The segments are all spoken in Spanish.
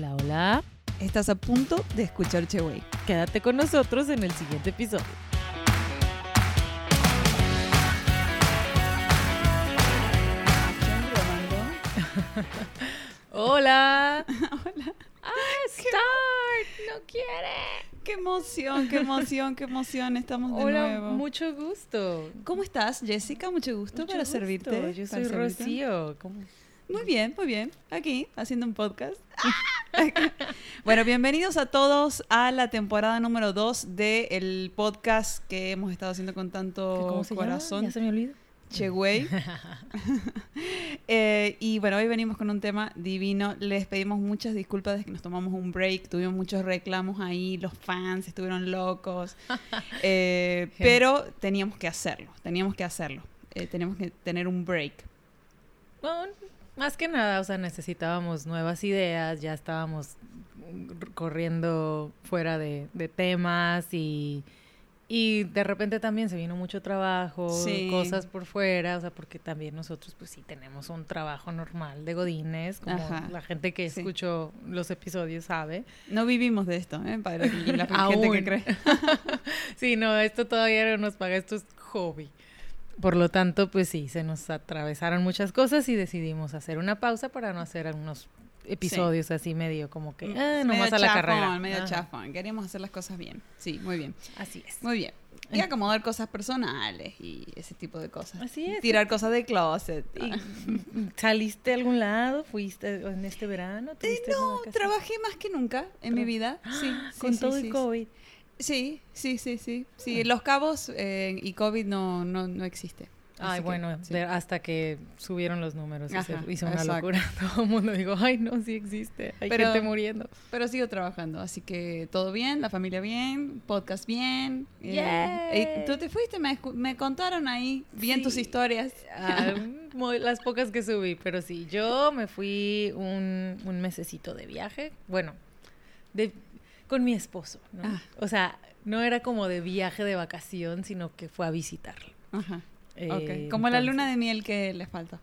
Hola, hola. Estás a punto de escuchar Cheway. Quédate con nosotros en el siguiente episodio. Hola. Hola. Ah, start. No quiere. Qué emoción, qué emoción, qué emoción. Estamos de Hola, nuevo. mucho gusto. ¿Cómo estás, Jessica? Mucho gusto Mucho para gusto. servirte. Yo soy servirte. Rocío. ¿Cómo? Muy bien, muy bien. Aquí, haciendo un podcast. bueno, bienvenidos a todos a la temporada número 2 del podcast que hemos estado haciendo con tanto ¿Cómo se llama? corazón. Ya se me olvidó. Cheway. Eh, y bueno, hoy venimos con un tema divino. Les pedimos muchas disculpas de que nos tomamos un break. Tuvimos muchos reclamos ahí. Los fans estuvieron locos. Eh, pero teníamos que hacerlo. Teníamos que hacerlo. Eh, teníamos que tener un break. Bueno, más que nada, o sea, necesitábamos nuevas ideas, ya estábamos corriendo fuera de, de temas y, y de repente también se vino mucho trabajo, Sí. cosas por fuera, o sea, porque también nosotros pues sí tenemos un trabajo normal de godines, como Ajá. la gente que Sí. escuchó los episodios sabe. No vivimos de esto, ¿eh? Para la gente que cree. Sí, no, esto todavía no nos paga, esto es hobby. Por lo tanto, pues sí, se nos atravesaron muchas cosas y decidimos hacer una pausa para no hacer algunos episodios así medio como que, ah, nomás a la chafón, carrera. medio Ajá. chafón. Queríamos hacer las cosas bien. Sí, muy bien. Así es. Muy bien. Y acomodar cosas personales y ese tipo de cosas. Así es. Tirar cosas de closet. ¿Y ¿Saliste a algún lado? ¿Fuiste en este verano? Eh, ¿Tuviste no, trabajé más que nunca en mi vida. Sí, sí, Con sí, todo el COVID. Sí, sí, sí, sí. Sí, los cabos eh, y COVID no, no, no existe. Así Ay, que, bueno, sí. de- hasta que subieron los números y Ajá, se hizo una exacto. locura. Todo el mundo dijo, ay, no, sí existe. Hay Pero- gente muriendo. Pero sigo trabajando, así que todo bien, la familia bien, podcast bien. Yay. eh, Tú te fuiste, me, me contaron ahí bien tus historias. Ah, muy- las pocas que subí, pero sí, yo me fui un, un mesecito de viaje, bueno, de, con mi esposo, ¿no? Ah. O sea, no era como de viaje de vacación, sino que fue a visitarlo. Ajá. Eh. Como la luna de miel que les falta.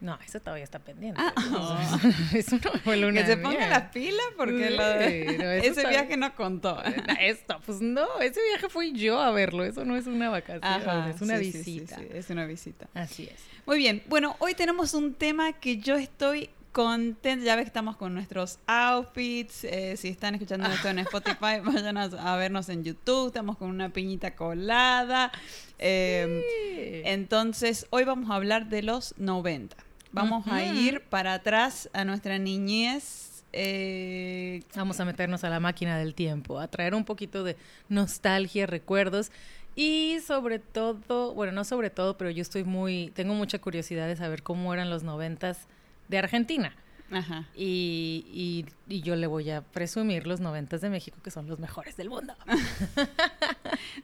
No, eso todavía está pendiente. Ah. Eso no fue luna que de se pongan miel. las pilas porque Sí, la- no, eso ese está- viaje no contó. Esto, pues no, ese viaje fui yo a verlo, eso no es una vacación, Ajá, es una sí, visita. sí, es una visita. Así es. Muy bien, bueno, hoy tenemos un tema que yo estoy contenta, ya ves que estamos con nuestros outfits, eh, si están escuchando esto en Spotify, vayan a, vernos en YouTube, estamos con una piñita colada. eh, entonces, hoy vamos a hablar de los 90. Vamos a ir para atrás a nuestra niñez. eh, Vamos a meternos a la máquina del tiempo, a traer un poquito de nostalgia, recuerdos y sobre todo, bueno, no sobre todo, pero yo estoy muy, tengo mucha curiosidad de saber cómo eran los noventas de Argentina. ajá. Y, y, y yo le voy a presumir los noventas de México, que son los mejores del mundo.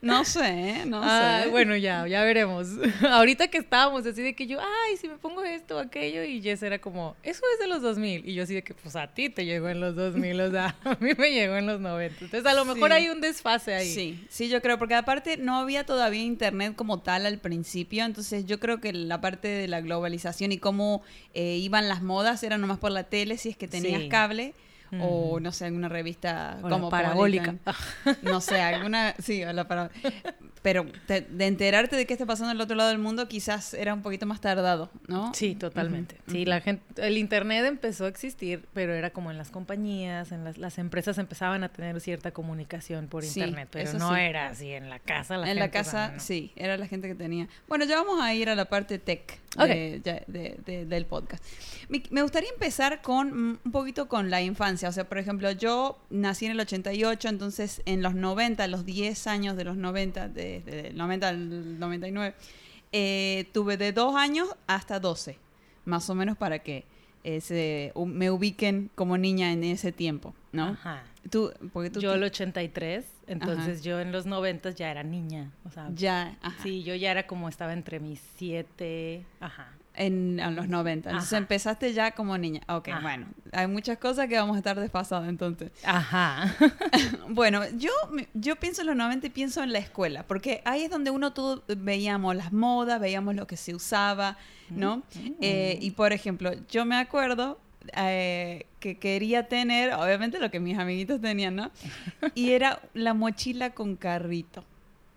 No sé, no Ah, sé. bueno, ya, ya veremos. Ahorita que estábamos así de que yo, ay, si me pongo esto o aquello, y Jess era como, eso es de los 2000. Y yo así de que, pues a ti te llegó en los 2000, o sea, a mí me llegó en los 90. Entonces, a lo mejor Sí. hay un desfase ahí. Sí, sí, yo creo, porque aparte no había todavía internet como tal al principio, entonces yo creo que la parte de la globalización y cómo eh, iban las modas era nomás por la tele, si es que tenías Sí. cable, o Ujú. no sé, alguna revista O la como parabólica. no sé, alguna, sí, o la para- pero te- de enterarte de qué está pasando al otro lado del mundo quizás era un poquito más tardado, ¿no? Sí, totalmente. Sí, la gente, el internet empezó a existir, pero era como en las compañías, en las, las empresas empezaban a tener cierta comunicación por Sí, internet, pero no sí. era así en la casa. La en la gente, o sea, casa, no. sí, era la gente que tenía. Bueno, ya vamos a ir a la parte tech de- ya- de- de- del podcast. Me, me gustaría empezar con mm, un poquito con la infancia. O sea, por ejemplo, yo nací en el 88, entonces en los 90, los 10 años de los 90, desde el 90 al 99, eh, tuve de 2 años hasta 12, más o menos para que eh, se- u- me ubiquen como niña en ese tiempo, ¿no? Ajá. Tú, porque tú Yo el 83, entonces yo en los 90 ya era niña, o sea, ya, ajá. sí, yo ya era como estaba entre mis siete, ajá. En, a los 90. Entonces Ajá. empezaste ya como niña. Ok, Ajá. bueno. Hay muchas cosas que vamos a estar desfasados entonces. Ajá. bueno, yo, yo pienso en los 90 y pienso en la escuela, porque ahí es donde uno todo veíamos las modas, veíamos lo que se usaba, ¿no? Mm. Eh, y por ejemplo, yo me acuerdo eh, que quería tener, obviamente lo que mis amiguitos tenían, ¿no? Y era la mochila con carrito.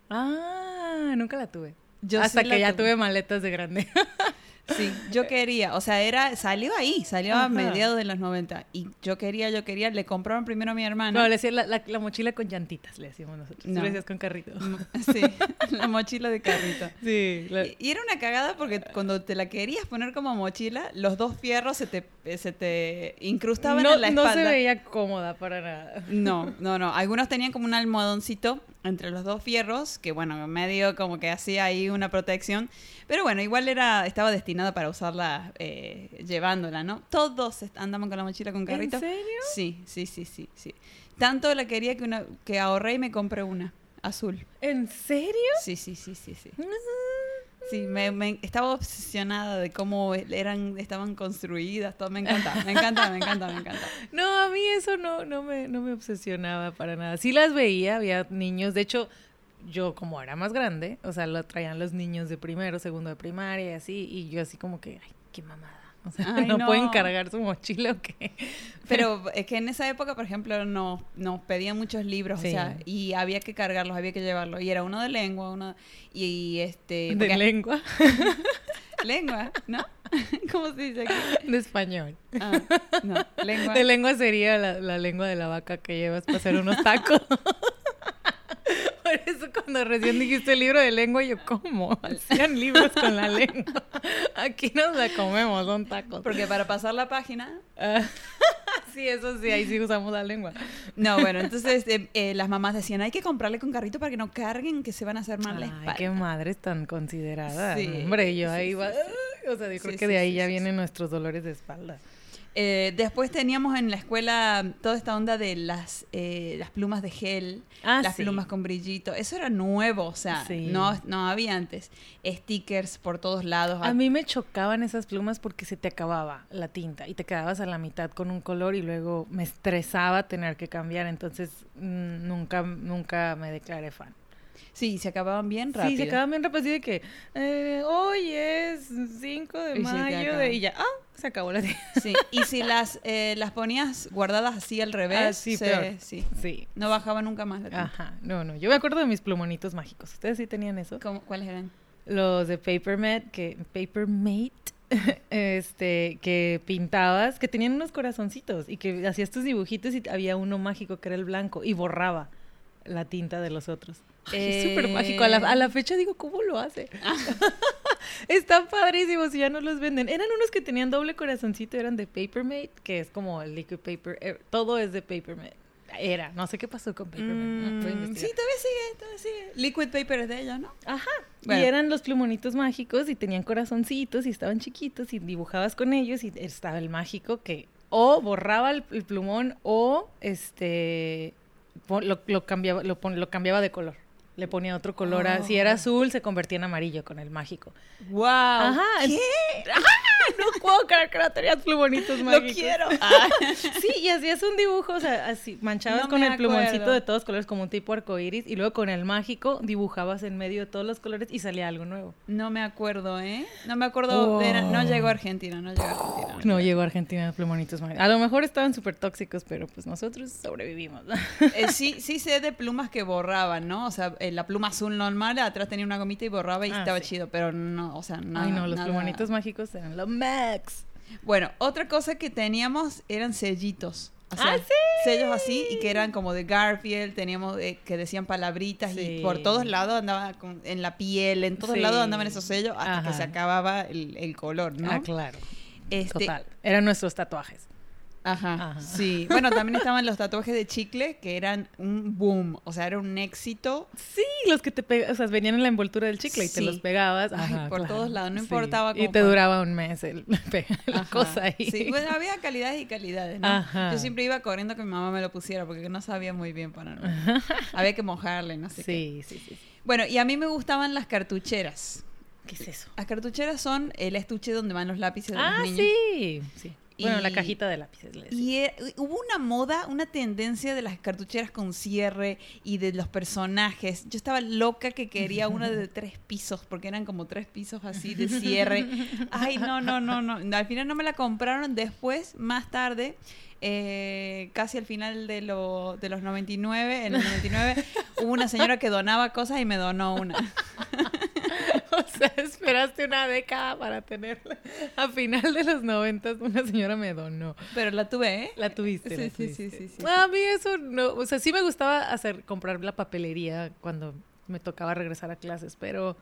Ah, nunca la tuve. Yo Hasta sí que ya tuve. tuve maletas de grande. Sí, yo quería, o sea, era, salió ahí, salió Ajá. a mediados de los 90 y yo quería, yo quería, le compraron primero a mi hermana. No, le decía la, la- la mochila con llantitas, le decíamos nosotros. No. le decías con carrito. Mm, Sí, la mochila de carrito. Sí. la- Y, y era una cagada porque cuando te la querías poner como mochila, los dos fierros se te, eh, se te incrustaban no, en la no espalda. se veía cómoda para nada. No, no, no. Algunos tenían como un almohadoncito entre los dos fierros, que bueno, medio como que hacía ahí una protección. Pero bueno, igual era, estaba destinada para usarla eh, llevándola, ¿no? Todos andamos con la mochila con carrito. ¿En serio? Sí, sí, sí, sí, sí. Tanto la quería que una, que ahorré y me compré una, azul. ¿En serio? Sí, sí, sí, sí, sí. Sí, me, me- estaba obsesionada de cómo eran, estaban construidas, todo. Me encanta, me encanta, me encanta, me encanta. No, a mí eso no, no, me, no me obsesionaba para nada. Sí las veía, había niños. De hecho, yo como era más grande, o sea, lo traían los niños de primero, segundo de primaria y así. Y yo así como que, ay, qué mamada. O sea, Ay, no, no. pueden cargar su mochila o qué. Pero es que en esa época, por ejemplo, nos, nos pedían muchos libros, Sí. o sea, y había que cargarlos, había que llevarlos. Y era uno de lengua, uno y este De lengua, lengua, ¿no? ¿Cómo se dice aquí? de español. Ah, no, lengua. De lengua sería la, la lengua de la vaca que llevas para hacer unos tacos. Por eso cuando recién dijiste libro de lengua, yo, ¿cómo? Hacían libros con la lengua. Aquí nos la comemos, son tacos. Porque para pasar la página Ah, sí, eso sí, ahí sí usamos la lengua. No, bueno, entonces eh, eh, las mamás decían, hay que comprarle con carrito para que no carguen, que se van a hacer mal la Ay, qué madres tan consideradas. Sí, Hombre, yo sí, ahí sí, va. O sea, yo creo que de ahí ya vienen nuestros dolores de espalda. Eh, después teníamos en la escuela toda esta onda de las, eh, las plumas de gel, Ah, las sí. plumas con brillito. Eso era nuevo, o sea, Sí. no, no había antes. Stickers por todos lados. A mí me chocaban esas plumas porque se te acababa la tinta y te quedabas a la mitad con un color y luego me estresaba tener que cambiar, entonces nunca nunca me declaré fan. Sí, se acababan bien rápido. Sí, se acababan bien rápido así de que eh, hoy es 5 de Y mayo de, y ya, ah, se acabó la tinta. Sí, y si las, eh, las ponías guardadas así al revés, Ah, sí, se- peor. sí, Sí. no bajaba nunca más la tinta. Ajá, no, no, yo me acuerdo de mis plumonitos mágicos. ¿Ustedes sí tenían eso? ¿Cómo- ¿Cuáles eran? Los de Papermate, que Papermate, este, que pintabas, que tenían unos corazoncitos y que hacías tus dibujitos y había uno mágico que era el blanco y borraba la tinta de los otros. Es súper Eh. mágico. A la, a la fecha digo, ¿cómo lo hace? Están padrísimos y ya no los venden. Eran unos que tenían doble corazoncito, eran de Papermate, que es como el liquid paper. eh, todo es de Papermate. Era, no sé qué pasó con Papermate. no Mm, sí, todavía sigue, todavía sigue. Liquid paper es de ellos, ¿no? Ajá. Bueno. Y eran los plumonitos mágicos y tenían corazoncitos y estaban chiquitos y dibujabas con ellos y estaba el mágico que o borraba el, el plumón o este lo, lo cambiaba lo, lo cambiaba de color. Le ponía otro color. a- si era Oh. azul se convertía en amarillo con el mágico. ¡Wow! Ajá. ¿Qué? No puedo creer que no tenías plumonitos Lo mágicos. quiero. Sí, y hacías un dibujo, o sea, así manchabas No con el plumoncito acuerdo. de todos colores como un tipo arcoíris y luego con el mágico dibujabas en medio de todos los colores y salía algo nuevo. No me acuerdo, ¿eh? No me acuerdo. de- no Wow. llegó a Argentina, no llegó a Argentina. No llegó a Argentina los plumonitos mágicos. A lo mejor estaban súper tóxicos, pero pues nosotros sobrevivimos. Eh, sí, sí sé de plumas que borraban, ¿no? O sea, la pluma azul normal, atrás tenía una gomita y borraba y Ah, estaba sí. chido, pero no, o sea, nada. Ay, no, los nada. plumonitos mágicos eran lo max. Bueno, otra cosa que teníamos eran sellitos. O sea, ¡Ah, sí! sellos así y que eran como de Garfield, teníamos eh, que decían palabritas Sí. y por todos lados andaba con- en la piel, en todos Sí. lados andaban esos sellos hasta Ajá. que se acababa el, el color, ¿no? Ah, claro. Este, Total. Eran nuestros tatuajes. Ajá, Ajá. sí. Bueno, también estaban los tatuajes de chicle que eran un boom, o sea, era un éxito. Sí, los que te pegas, o sea, venían en la envoltura del chicle y te Sí. los pegabas. Ay, Ajá, por claro. todos lados, no Sí. importaba Y cómo te fue. duraba un mes el, la Ajá. cosa ahí. Sí, bueno, había calidades y calidades, ¿no? Ajá. Yo siempre iba corriendo que mi mamá me lo pusiera porque no sabía muy bien para no. Había que mojarle, no sé qué. Sí, sí, sí. Bueno, y a mí me gustaban las cartucheras. ¿Qué es eso? Las cartucheras son el estuche donde van los lápices de Ah, los niños. sí. sí. Bueno, la Y- cajita de lápices. le decía. Y eh, hubo una moda, una tendencia de las cartucheras con cierre y de los personajes. Yo estaba loca que quería una de tres pisos, porque eran como tres pisos así de cierre. Ay, no, no, no, no. Al final no me la compraron. Después, más tarde, eh, casi al final de, lo- de los 99, en el 99, hubo una señora que donaba cosas y me donó una. O sea, esperaste una década para tenerla. A final de los noventas, una señora me donó. Pero la tuve, ¿eh? La tuviste. la Sí, sí, tuviste. sí, sí, sí. A mí eso no. O sea, sí me gustaba hacer, comprar la papelería cuando me tocaba regresar a clases, pero.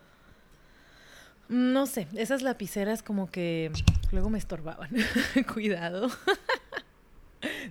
No sé, esas lapiceras como que luego me estorbaban. Cuidado.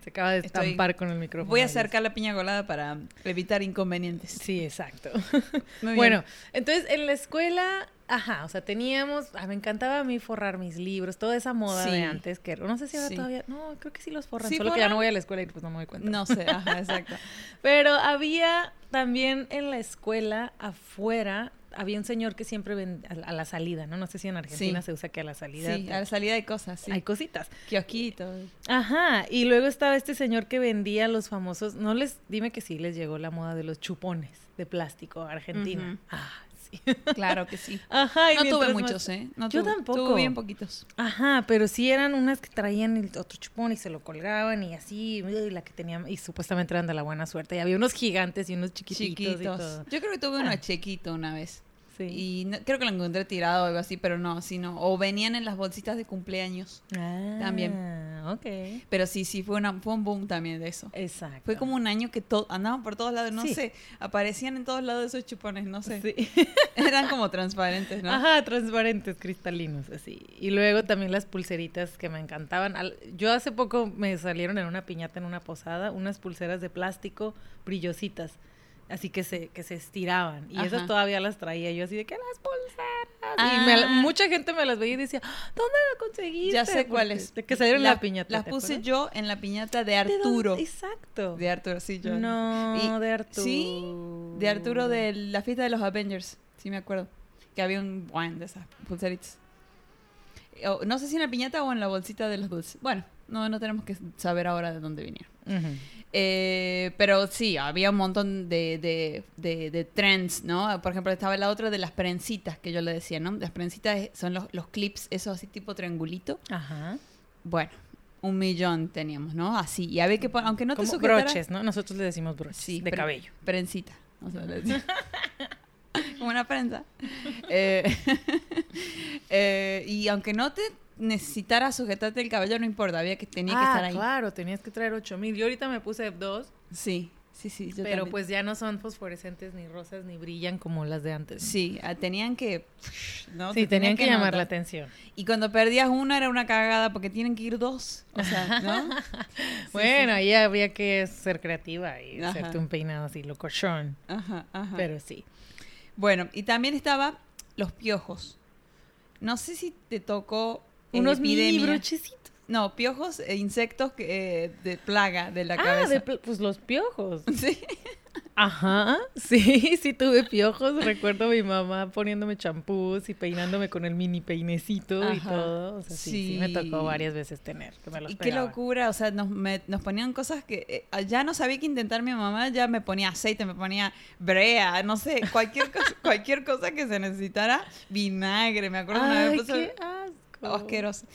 Se acaba de Estoy- estampar con el micrófono. Voy a acercar la piña colada para evitar inconvenientes. Sí, exacto. Muy bien. Bueno, entonces en la escuela, ajá, o sea, teníamos, ah, me encantaba a mí forrar mis libros, toda esa moda Sí. de antes, que no sé si ahora Sí. todavía, no, creo que sí los forran, ¿Sí solo que ya no voy a la escuela y pues no me doy cuenta. No sé, ajá, exacto. Pero había también en la escuela afuera, había un señor que siempre vendía a la salida, ¿no? No sé si en Argentina Sí. se usa que a la salida Sí, te- a la salida hay cosas, sí. hay cositas. Kiosquitos. Ajá, y luego estaba este señor que vendía los famosos, no les, dime que sí les llegó la moda de los chupones de plástico a Argentina. Ah, sí. Claro que sí. Ajá, y No tuve muchos, ¿eh? No Yo tuve- tampoco. Tuve bien poquitos. Ajá, pero sí eran unas que traían el otro chupón y se lo colgaban y así, y la que tenía, y supuestamente eran de la buena suerte. Y había unos gigantes y unos chiquititos y Chiquitos. todo. Yo creo que tuve uno Ah. chiquito una vez. Sí. Y no- creo que lo encontré tirado o algo así, pero no, sí, no. O venían en las bolsitas de cumpleaños. Ah, también. ok. Pero sí, sí, fue, una, fue un boom también de eso. Exacto. Fue como un año que to- andaban por todos lados, no Sí. sé, aparecían en todos lados esos chupones, no sé. Sí. Eran como transparentes, ¿no? Ajá, transparentes, cristalinos, así. Y luego también las pulseritas que me encantaban. Al- Yo hace poco me salieron en una piñata en una posada unas pulseras de plástico brillositas, así que se, que se estiraban. Y esas Ajá. todavía las traía yo así de que las pulseras. Y Ah. me la- mucha gente me las veía y decía, ¿dónde la conseguiste? Ya sé cuáles. De que salieron La- la piñata. Las ¿te puse acuerdas? yo en la piñata de. Arturo. Exacto. De Arturo, sí, yo. No, Y- de Arturo. Sí, de Arturo de la fiesta de los Avengers. Sí, me acuerdo. Que había un buen de esas pulseritas. O- no sé si en la piñata o en la bolsita de los dulces. Bueno, no, no tenemos que saber ahora de dónde vinieron. Eh, pero sí, había un montón de, de, de- de trends, ¿no? Por ejemplo, estaba la otra de las prensitas que yo le decía, ¿no? Las prensitas son los, los clips, esos así tipo triangulito. Ajá. Bueno, un millón teníamos, ¿no? Así. Y había que aunque no te Como broches, ¿no? Nosotros le decimos broches Sí, de pre- cabello. Prensita. O sea, le decía. Como una prensa. Eh, eh, y aunque no te necesitara sujetarte el cabello, no importa, había que tenía que ah, estar ahí. claro, tenías que traer 8000. Yo ahorita me puse dos, Sí, sí, sí. yo pero también. pues ya no son fosforescentes ni rosas ni brillan como las de antes. Sí, ah, tenían que. ¿no? Sí, Te tenían que, llamar notar. la atención. Y cuando perdías una era una cagada porque tienen que ir dos. O sea, ¿no? bueno, ahí había que ser creativa y Ajá. hacerte un peinado así, locochón. Ajá, ajá. Pero sí. Bueno, y también estaba los piojos. No sé si te tocó. Unos mini brochecitos. No, piojos e insectos que, eh, de plaga de la Ah, cabeza. de pl- pues los piojos. Sí. Ajá, sí, sí tuve piojos. Recuerdo a mi mamá poniéndome champús y peinándome con el mini peinecito y todo. O sea, sí, sí, me tocó varias veces tener, que me los Y qué locura, o sea, nos, me- nos ponían cosas que eh, ya no sabía qué intentar mi mamá, ya me ponía aceite, me ponía brea, no sé, cualquier cosa, cualquier cosa que se necesitara, vinagre, me acuerdo una vez puso- qué asco. Asqueroso.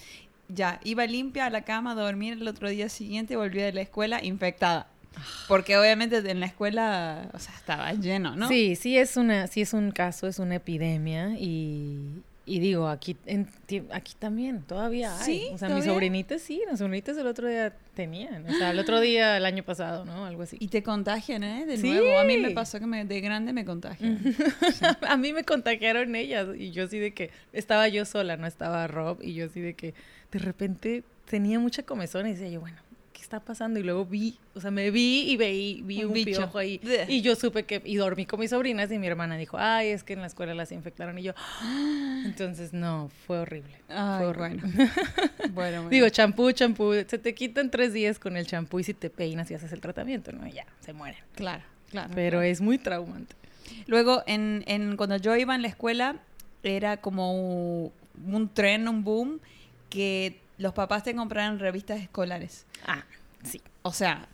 Ya, iba limpia a la cama a dormir el otro día siguiente, volví de la escuela infectada. Porque obviamente en la escuela, o sea, estaba lleno, ¿no? Sí, sí es una, sí es un caso, es una epidemia y, y digo, aquí, en, aquí también todavía hay. ¿Sí? O sea, mis sobrinitas sí, las sobrinitas el otro día tenían. O sea, el otro día, el año pasado, ¿no? Algo así. Y te contagian, ¿eh? De Sí. nuevo. A mí me pasó que me- de grande me contagian. a mí me contagiaron ellas y yo así de que estaba yo sola, no estaba Rob y yo así de que de repente tenía mucha comezón y decía yo, bueno, ¿qué está pasando? Y luego vi, o sea, me vi y veí, vi Un un, piojo ahí y yo supe que, y dormí con mis sobrinas y mi hermana dijo, ay, es que en la escuela las infectaron y yo, "Ah". entonces no, fue horrible. Ay, fue horrible. bueno. bueno, bueno. Digo, champú, champú, se te quitan tres días con el champú y si te peinas y haces el tratamiento, ¿no? Ya, se mueren. claro, claro. Pero claro. es muy traumante. Luego, en, en, cuando yo iba en la escuela, era como un tren, un boom, que los papás te compraran revistas escolares. Ah, sí. O sea,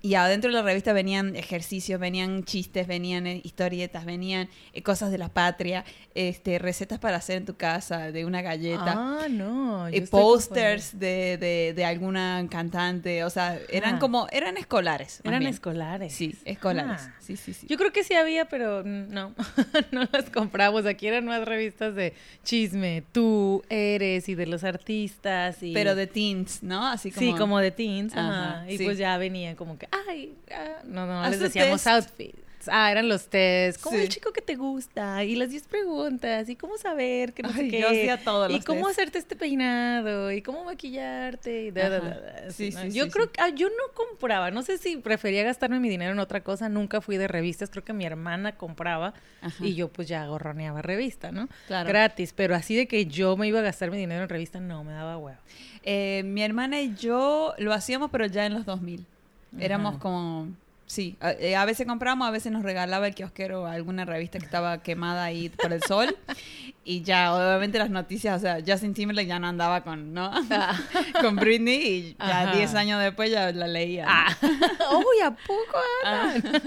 y adentro de la revista venían ejercicios, venían chistes, venían eh, historietas, venían eh, cosas de la patria, este, recetas para hacer en tu casa, de una galleta. Ah, no. eh, posters de, de, de alguna cantante, o sea, eran Ah. como, eran escolares. Eran bien. escolares. Sí, escolares. Ah. Sí, sí, sí. Yo creo que sí había, pero no, no las compramos. Aquí eran más revistas de chisme, tú eres y de los artistas y Pero de teens, ¿no? Así como... sí, como de teens, Ajá, ajá. y sí. pues ya venían como que, ay, ah, no, no, les decíamos test. outfits. Ah, eran los test, como Sí. el chico que te gusta y las 10 preguntas y cómo saber que no sé qué. yo hacía todos y los cómo test. hacerte este peinado y cómo maquillarte y da, da, Sí, sí, Yo creo que ah, yo no compraba, no sé si prefería gastarme mi dinero en otra cosa, nunca fui de revistas, creo que mi hermana compraba Ajá. y yo pues ya gorroneaba revista, ¿no? Claro. Gratis, pero así de que yo me iba a gastar mi dinero en revista, no, me daba huevo. Eh, mi hermana y yo lo hacíamos, pero ya en los 2000. Éramos como... Sí, a, eh, a veces compramos, a veces nos regalaba el kiosquero alguna revista que estaba quemada ahí por el sol. y ya, obviamente las noticias, o sea, Justin Timberlake ya no andaba con, ¿no? con Britney y ya Ajá. 10 años después ya la leía. ¿no? Ah, uy, ¿a poco andan?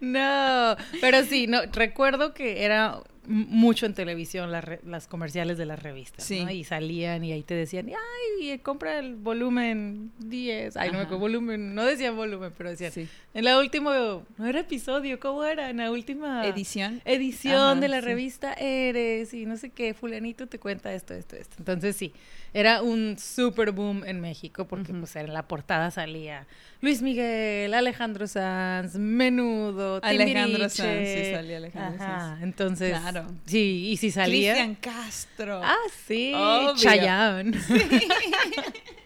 no, pero sí, no, recuerdo que era mucho en televisión las re- las comerciales de las revistas, Sí. ¿no? Y salían y ahí te decían, ay, eh, compra el volumen 10, ay, no me acuerdo, volumen, no decían volumen, pero decían, Sí. en la última, no era episodio, ¿cómo era? En la última Edición. edición Ajá, de la sí. revista Eres y no sé qué, fulanito te cuenta esto, esto, esto. Entonces sí, era un super boom en México porque pues en la portada salía Luis Miguel, Alejandro Sanz, Menudo, Alejandro Sanz, sí, salía Alejandro Ajá, Sanz. entonces, Claro. sí, y si salía... Cristian Castro. Ah, sí, Obvio. Chayanne. o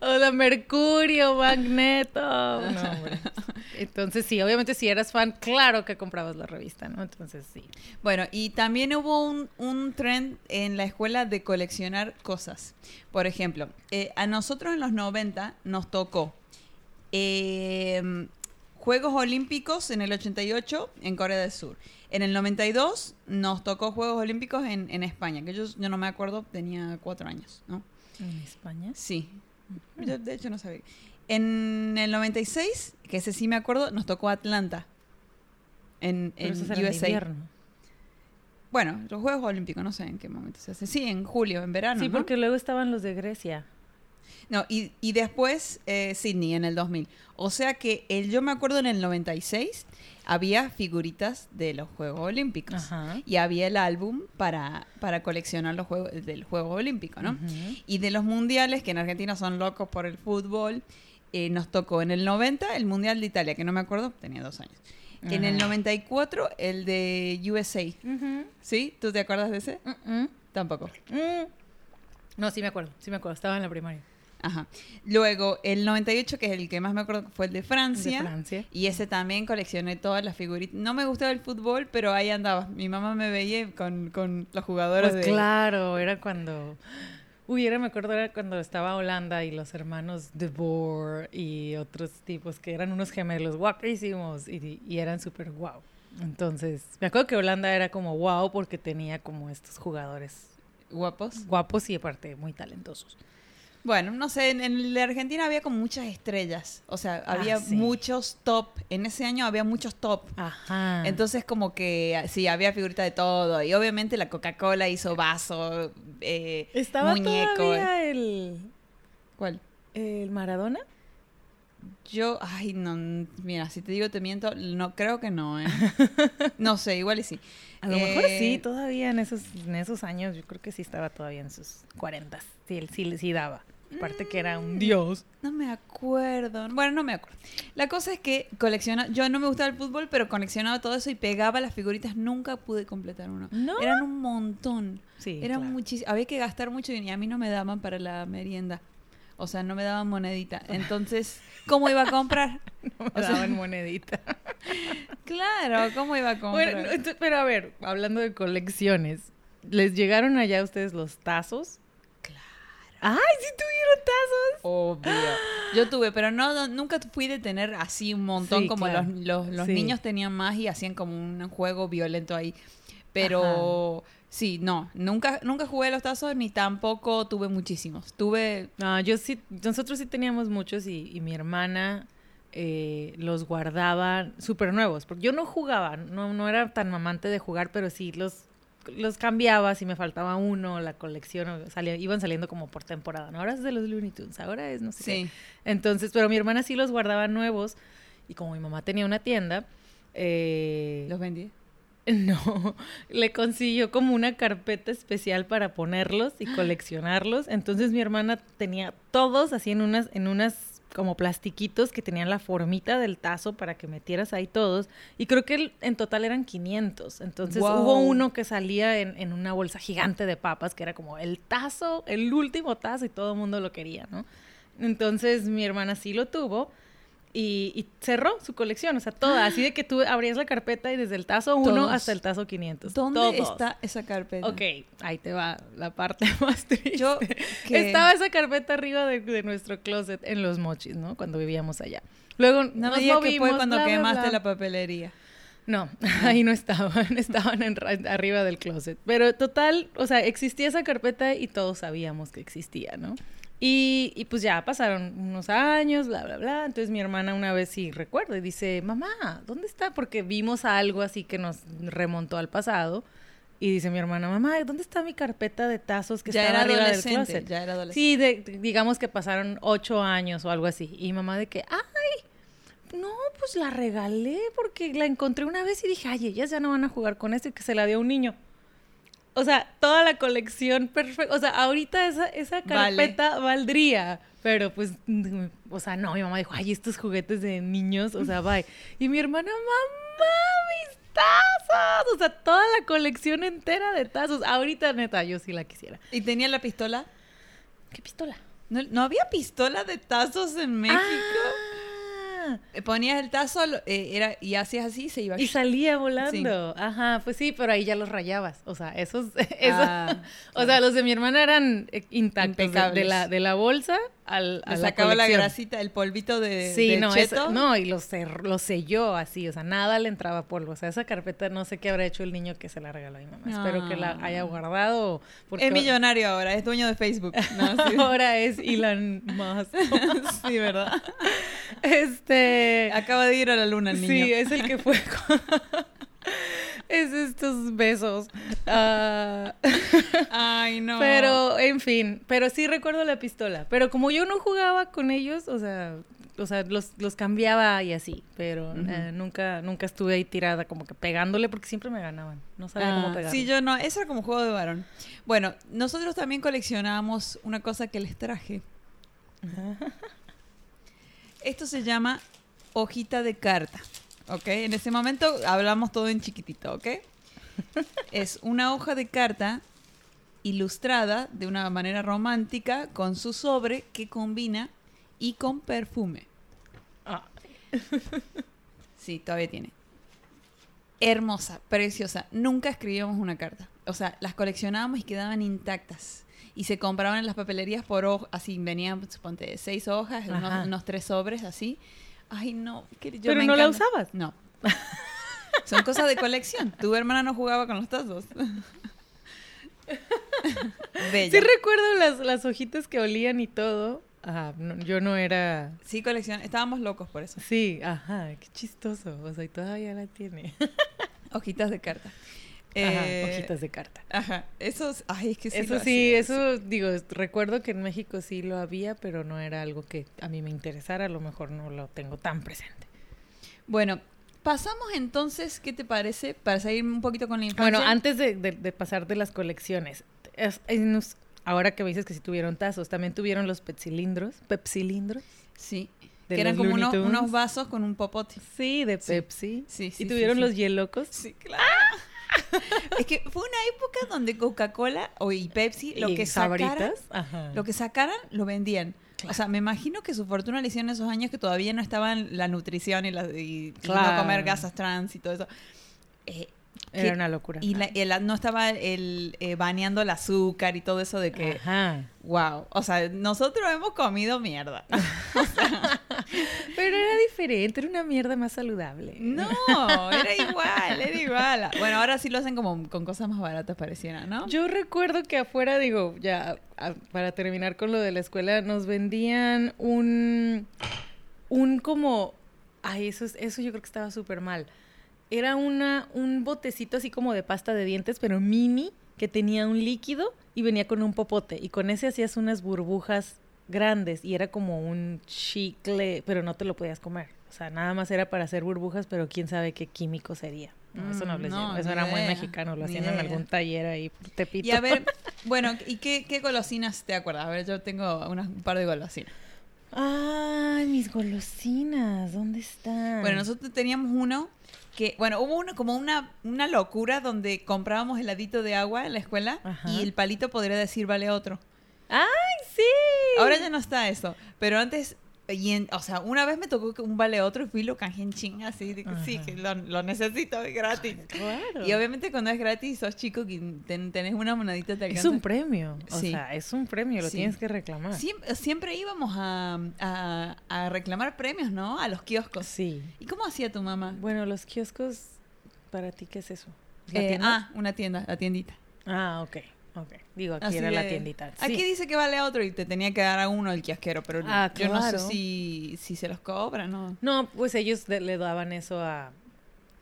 de Mercurio, Magneto. No, hombre. Entonces sí, obviamente si eras fan, claro que comprabas la revista, ¿no? Entonces sí. Bueno, y también hubo un, un trend en la escuela de coleccionar cosas. Por ejemplo, eh, a nosotros en los 90 nos tocó eh, Juegos Olímpicos en el 88 en Corea del Sur. En el 92 nos tocó Juegos Olímpicos en, en España, que yo, yo no me acuerdo, tenía cuatro años, ¿no? En España. Sí. Yo, de hecho no sabía. En el 96, que ese sí me acuerdo, nos tocó Atlanta. En, Pero en eso USA. Bueno, los Juegos Olímpicos, no sé en qué momento se hace. Sí, en julio, en verano. sí, ¿no? porque luego estaban los de Grecia. No, y, y después eh, Sydney en el 2000. O sea que el, yo me acuerdo en el 96 había figuritas de los Juegos Olímpicos. Ajá. Y había el álbum para, para coleccionar los juegos del Juego Olímpico, ¿no? Y de los mundiales, que en Argentina son locos por el fútbol, eh, nos tocó en el 90 el Mundial de Italia, que no me acuerdo, tenía dos años. En el Ajá. 94 el de USA. ¿Sí? ¿Tú te acuerdas de ese? Mm, Tampoco. mm, mm. No, sí me acuerdo, sí me acuerdo, estaba en la primaria. Ajá. Luego, el 98, que es el que más me acuerdo, fue el de Francia. De Francia. Y ese también coleccioné todas las figuritas. No me gustaba el fútbol, pero ahí andaba. Mi mamá me veía con, con los jugadores Pues de... claro, era cuando... Uy, era, me acuerdo, era cuando estaba Holanda y los hermanos De Boer y otros tipos que eran unos gemelos guapísimos y, y eran súper guau. Entonces, me acuerdo que Holanda era como guau porque tenía como estos jugadores Guapos. guapos y aparte muy talentosos. Bueno, no sé, en, en la Argentina había como muchas estrellas. O sea, Ah, había sí. muchos top. En ese año había muchos top. Ajá. Entonces como que sí, había figurita de todo. Y obviamente la Coca-Cola hizo vaso, eh, estaba muñeco. todavía el, ¿Cuál? el Maradona. Yo, ay, no, mira, si te digo te miento, no, creo que no, ¿eh? No sé, igual y sí. A lo mejor Eh, sí, todavía en esos, en esos años, yo creo que sí estaba todavía en sus cuarentas. Sí, él sí, sí daba. Aparte que era Mm. un dios. No me acuerdo. Bueno, no me acuerdo. La cosa es que colecciona, yo no me gustaba el fútbol, pero coleccionaba todo eso y pegaba las figuritas. Nunca pude completar uno. ¿No? Eran un montón. Sí, Eran claro. muchísimo. Había que gastar mucho y a mí no me daban para la merienda. O sea, no me daban monedita. Entonces, ¿cómo iba a comprar? Me o sea- daban monedita. Claro, ¿cómo iba a comprar? Bueno, pero a ver, hablando de colecciones, ¿les llegaron allá a ustedes los tazos? Claro. ¡Ay, sí tuvieron tazos! Obvio. Yo tuve, pero no, no- nunca fui de tener así un montón Sí, como claro. los, los, los Sí. niños tenían más y hacían como un juego violento ahí. Pero Sí, no, nunca, nunca jugué los tazos ni tampoco tuve muchísimos. Tuve... No, yo sí, nosotros sí teníamos muchos y, y mi hermana eh, los guardaba súper nuevos, porque yo no jugaba, no, no era tan amante de jugar, pero sí los, los cambiaba si me faltaba uno, la colección, salía, iban saliendo como por temporada, ¿no? Ahora es de los Looney Tunes, ahora es no sé Sí. qué. Entonces, pero mi hermana sí los guardaba nuevos y como mi mamá tenía una tienda, eh, ¿Los vendí? no, le consiguió como una carpeta especial para ponerlos y coleccionarlos. Entonces mi hermana tenía todos así en unas, en unas como plastiquitos que tenían la formita del tazo para que metieras ahí todos. Y creo que en total eran 500. Entonces Wow. hubo uno que salía en, en una bolsa gigante de papas, que era como el tazo, el último tazo y todo el mundo lo quería, ¿no? Entonces mi hermana sí lo tuvo. Y, y cerró su colección, o sea, toda, así de que tú abrías la carpeta y desde el tazo 1 Todos. hasta el tazo 500. ¿Dónde todos. está esa carpeta? Ok, ahí te va la parte más triste. Yo, Estaba esa carpeta arriba de, de nuestro closet en los mochis, ¿no? Cuando vivíamos allá. Luego No nos digas que movimos, fue cuando bla, quemaste bla. la papelería. No, ahí no estaban, estaban en arriba del closet. Pero total, o sea, existía esa carpeta y todos sabíamos que existía, ¿no? Y, y pues ya pasaron unos años, bla, bla, bla. Entonces mi hermana una vez sí recuerda y dice, mamá, ¿dónde está? Porque vimos algo así que nos remontó al pasado. Y dice mi hermana, mamá, ¿dónde está mi carpeta de tazos que ya estaba era arriba del adolescente. closet? Ya era adolescente. Sí, de- digamos que pasaron ocho años o algo así. Y mamá de que, ay, no, pues la regalé porque la encontré una vez y dije, ay, ellas ya no van a jugar con esto y que se la dio a un niño. O sea, toda la colección perfecta. O sea, ahorita esa, esa Vale. carpeta valdría. Pero pues, o sea, no, mi mamá dijo, ay, estos juguetes de niños, o sea, bye. Y mi hermana, mamá, mis tazos. O sea, toda la colección entera de tazos. Ahorita, neta, yo sí la quisiera. ¿Y tenía la pistola? ¿Qué pistola? ¿No, no había pistola de tazos en México? Ah, Eh, Ponías el tazo eh, era, y hacías así y se iba. y salía volando. Ajá, pues sí, pero ahí ya los rayabas. O sea, esos, esos Ah, o sea, los de mi hermana eran eh, intactos de, la, de la bolsa al, a Le la sacaba la, grasita, el polvito de, Sí, de no, cheto. no, y lo, cer- lo selló así, o sea, nada le entraba polvo. O sea, esa carpeta no sé qué habrá hecho el niño que se la regaló a mi mamá. Espero que la Ah. haya guardado. Porque Es millonario ahora, es dueño de Facebook. No, sí. Ahora es Elon Musk. sí, ¿verdad? Este. Acaba de ir a la luna el niño. Sí, es el que fue con- Es estos besos. Ah, Ay, no. Pero, en fin, pero sí recuerdo la pistola. Pero como yo no jugaba con ellos, o sea, o sea los, los cambiaba y así. Pero eh, nunca, nunca estuve ahí tirada como que pegándole porque siempre me ganaban. No sabía Ah, cómo pegarle. sí, yo no, eso era como juego de varón. Bueno, nosotros también coleccionábamos una cosa que les traje. Esto se llama hojita de carta, ¿ok? En ese momento hablamos todo en chiquitito, ¿ok? es una hoja de carta ilustrada de una manera romántica con su sobre que combina y con perfume. Ah, Sí, todavía tiene. Hermosa, preciosa. Nunca escribíamos una carta. O sea, las coleccionábamos y quedaban intactas. Y se compraban en las papelerías por hoja, así venían, suponte, seis hojas, unos, unos tres sobres, así. Ay, no. que yo Pero me no la usabas. No. Son cosas de colección. Tu hermana no jugaba con los tazos. Bella. Sí recuerdo las, las hojitas que olían y todo. Ajá, no- yo no era... Sí, colección. Estábamos locos por eso. Sí, ajá, qué chistoso. O sea, y todavía la tiene. Hojitas de carta. Ajá, Eh, hojitas de carta. Ajá. Esos, ay, es que sí. eso lo sí, hacía, eso digo, recuerdo que en México sí lo había, pero no era algo que a mí me interesara, a lo mejor no lo tengo tan presente. Bueno, pasamos entonces, ¿qué te parece? Para seguir un poquito con la infancia. Bueno, antes de, de- de pasar de las colecciones, es- ahora que me dices que sí tuvieron tazos, también tuvieron los pepsilindros, pepsilindros. Sí. que eran como unos, vasos con un popote. Sí, de. Pepsi. Sí, sí, y tuvieron sí. los hielocos. Sí, claro. Es que fue una época donde Coca-Cola o y Pepsi lo y que sacaran, lo que sacaran lo vendían. Claro. O sea, me imagino que su fortuna le hicieron esos años que todavía no estaban la nutrición y, la, y, no comer gasas trans y todo eso. Eh, Era una locura. y la- el- no estaba el eh, baneando el azúcar y todo eso de que Ajá. Wow, o sea, nosotros hemos comido mierda. O sea, Pero era diferente, era una mierda más saludable. No, era igual, era igual. Bueno, ahora sí lo hacen como con cosas más baratas pareciera, ¿no? Yo recuerdo que afuera, digo, ya para terminar con lo de la escuela, nos vendían un, un como, ay, eso, eso yo creo que estaba súper mal. Era una, un botecito así como de pasta de dientes, pero mini, que tenía un líquido y venía con un popote. Y con ese hacías unas burbujas grandes y era como un chicle, pero no te lo podías comer. O sea, nada más era para hacer burbujas, pero quién sabe qué químico sería. No, eso no, mm, Eso era muy mexicano, lo hacían en algún taller ahí Tepito. Y a ver, bueno, ¿y qué, qué golosinas te acuerdas? A ver, yo tengo unas, un par de golosinas. Ay, mis golosinas, ¿dónde están? Bueno, nosotros teníamos uno que, bueno, hubo uno como una, una locura donde comprábamos heladito de agua en la escuela y el palito podría decir vale otro. ¡Ay, sí! Ahora ya no está eso. Pero antes y o sea, una vez me tocó que un vale otro y fui lo canjeé en ching así, de que sí, que lo, lo, necesito, es gratis. Claro. Y obviamente cuando es gratis, sos chico que tenés una monedita te Es un premio, o sea, es un premio, lo tienes que reclamar. Siempre, siempre íbamos a, a, a, reclamar premios, ¿no? A los kioscos. Sí. ¿Y cómo hacía tu mamá? Bueno, los kioscos, ¿para ti qué es eso? Eh, ah, una tienda, la tiendita. Ah, ok. Ok, digo, aquí era la tiendita. Aquí dice que vale otro y te tenía que dar a uno el kiosquero, pero ah, yo no sé si, si se los cobran, ¿no? No, pues ellos le daban eso a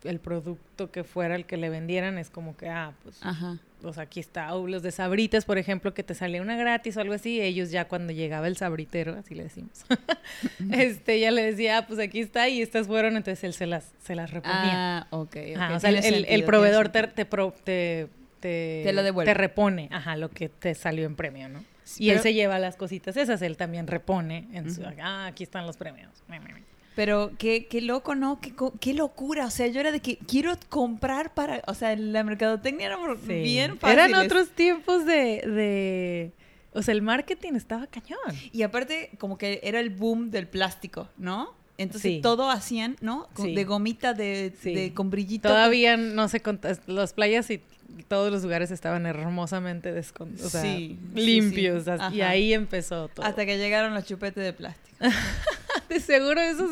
el producto que fuera el que le vendieran, es como que, ah, pues, Ajá. pues aquí está. O los de sabritas, por ejemplo, que te salía una gratis o algo así, ellos ya cuando llegaba el sabritero, así le decimos, este, ya le decía, ah, pues aquí está y estas fueron, entonces él se las, se las reponía. Ah, ok. o sea, el, el, proveedor te, te, te te, lo devuelve. te repone, ajá, lo que te salió en premio, ¿no? y él se lleva las cositas esas, él también repone en su, ah, aquí están los premios. Pero qué, qué loco, ¿no? Qué, qué, locura. O sea, yo era de que quiero comprar para... O sea, la mercadotecnia era bien fácil. Eran otros tiempos de, de... O sea, el marketing estaba cañón. Y aparte, como que era el boom del plástico, ¿no? Entonces todo hacían, ¿no? De gomita de, de, con brillito. Todavía no sé, las playas y todos los lugares estaban hermosamente o sea, limpios. y ahí empezó todo. Hasta que llegaron los chupetes de plástico. de seguro eso,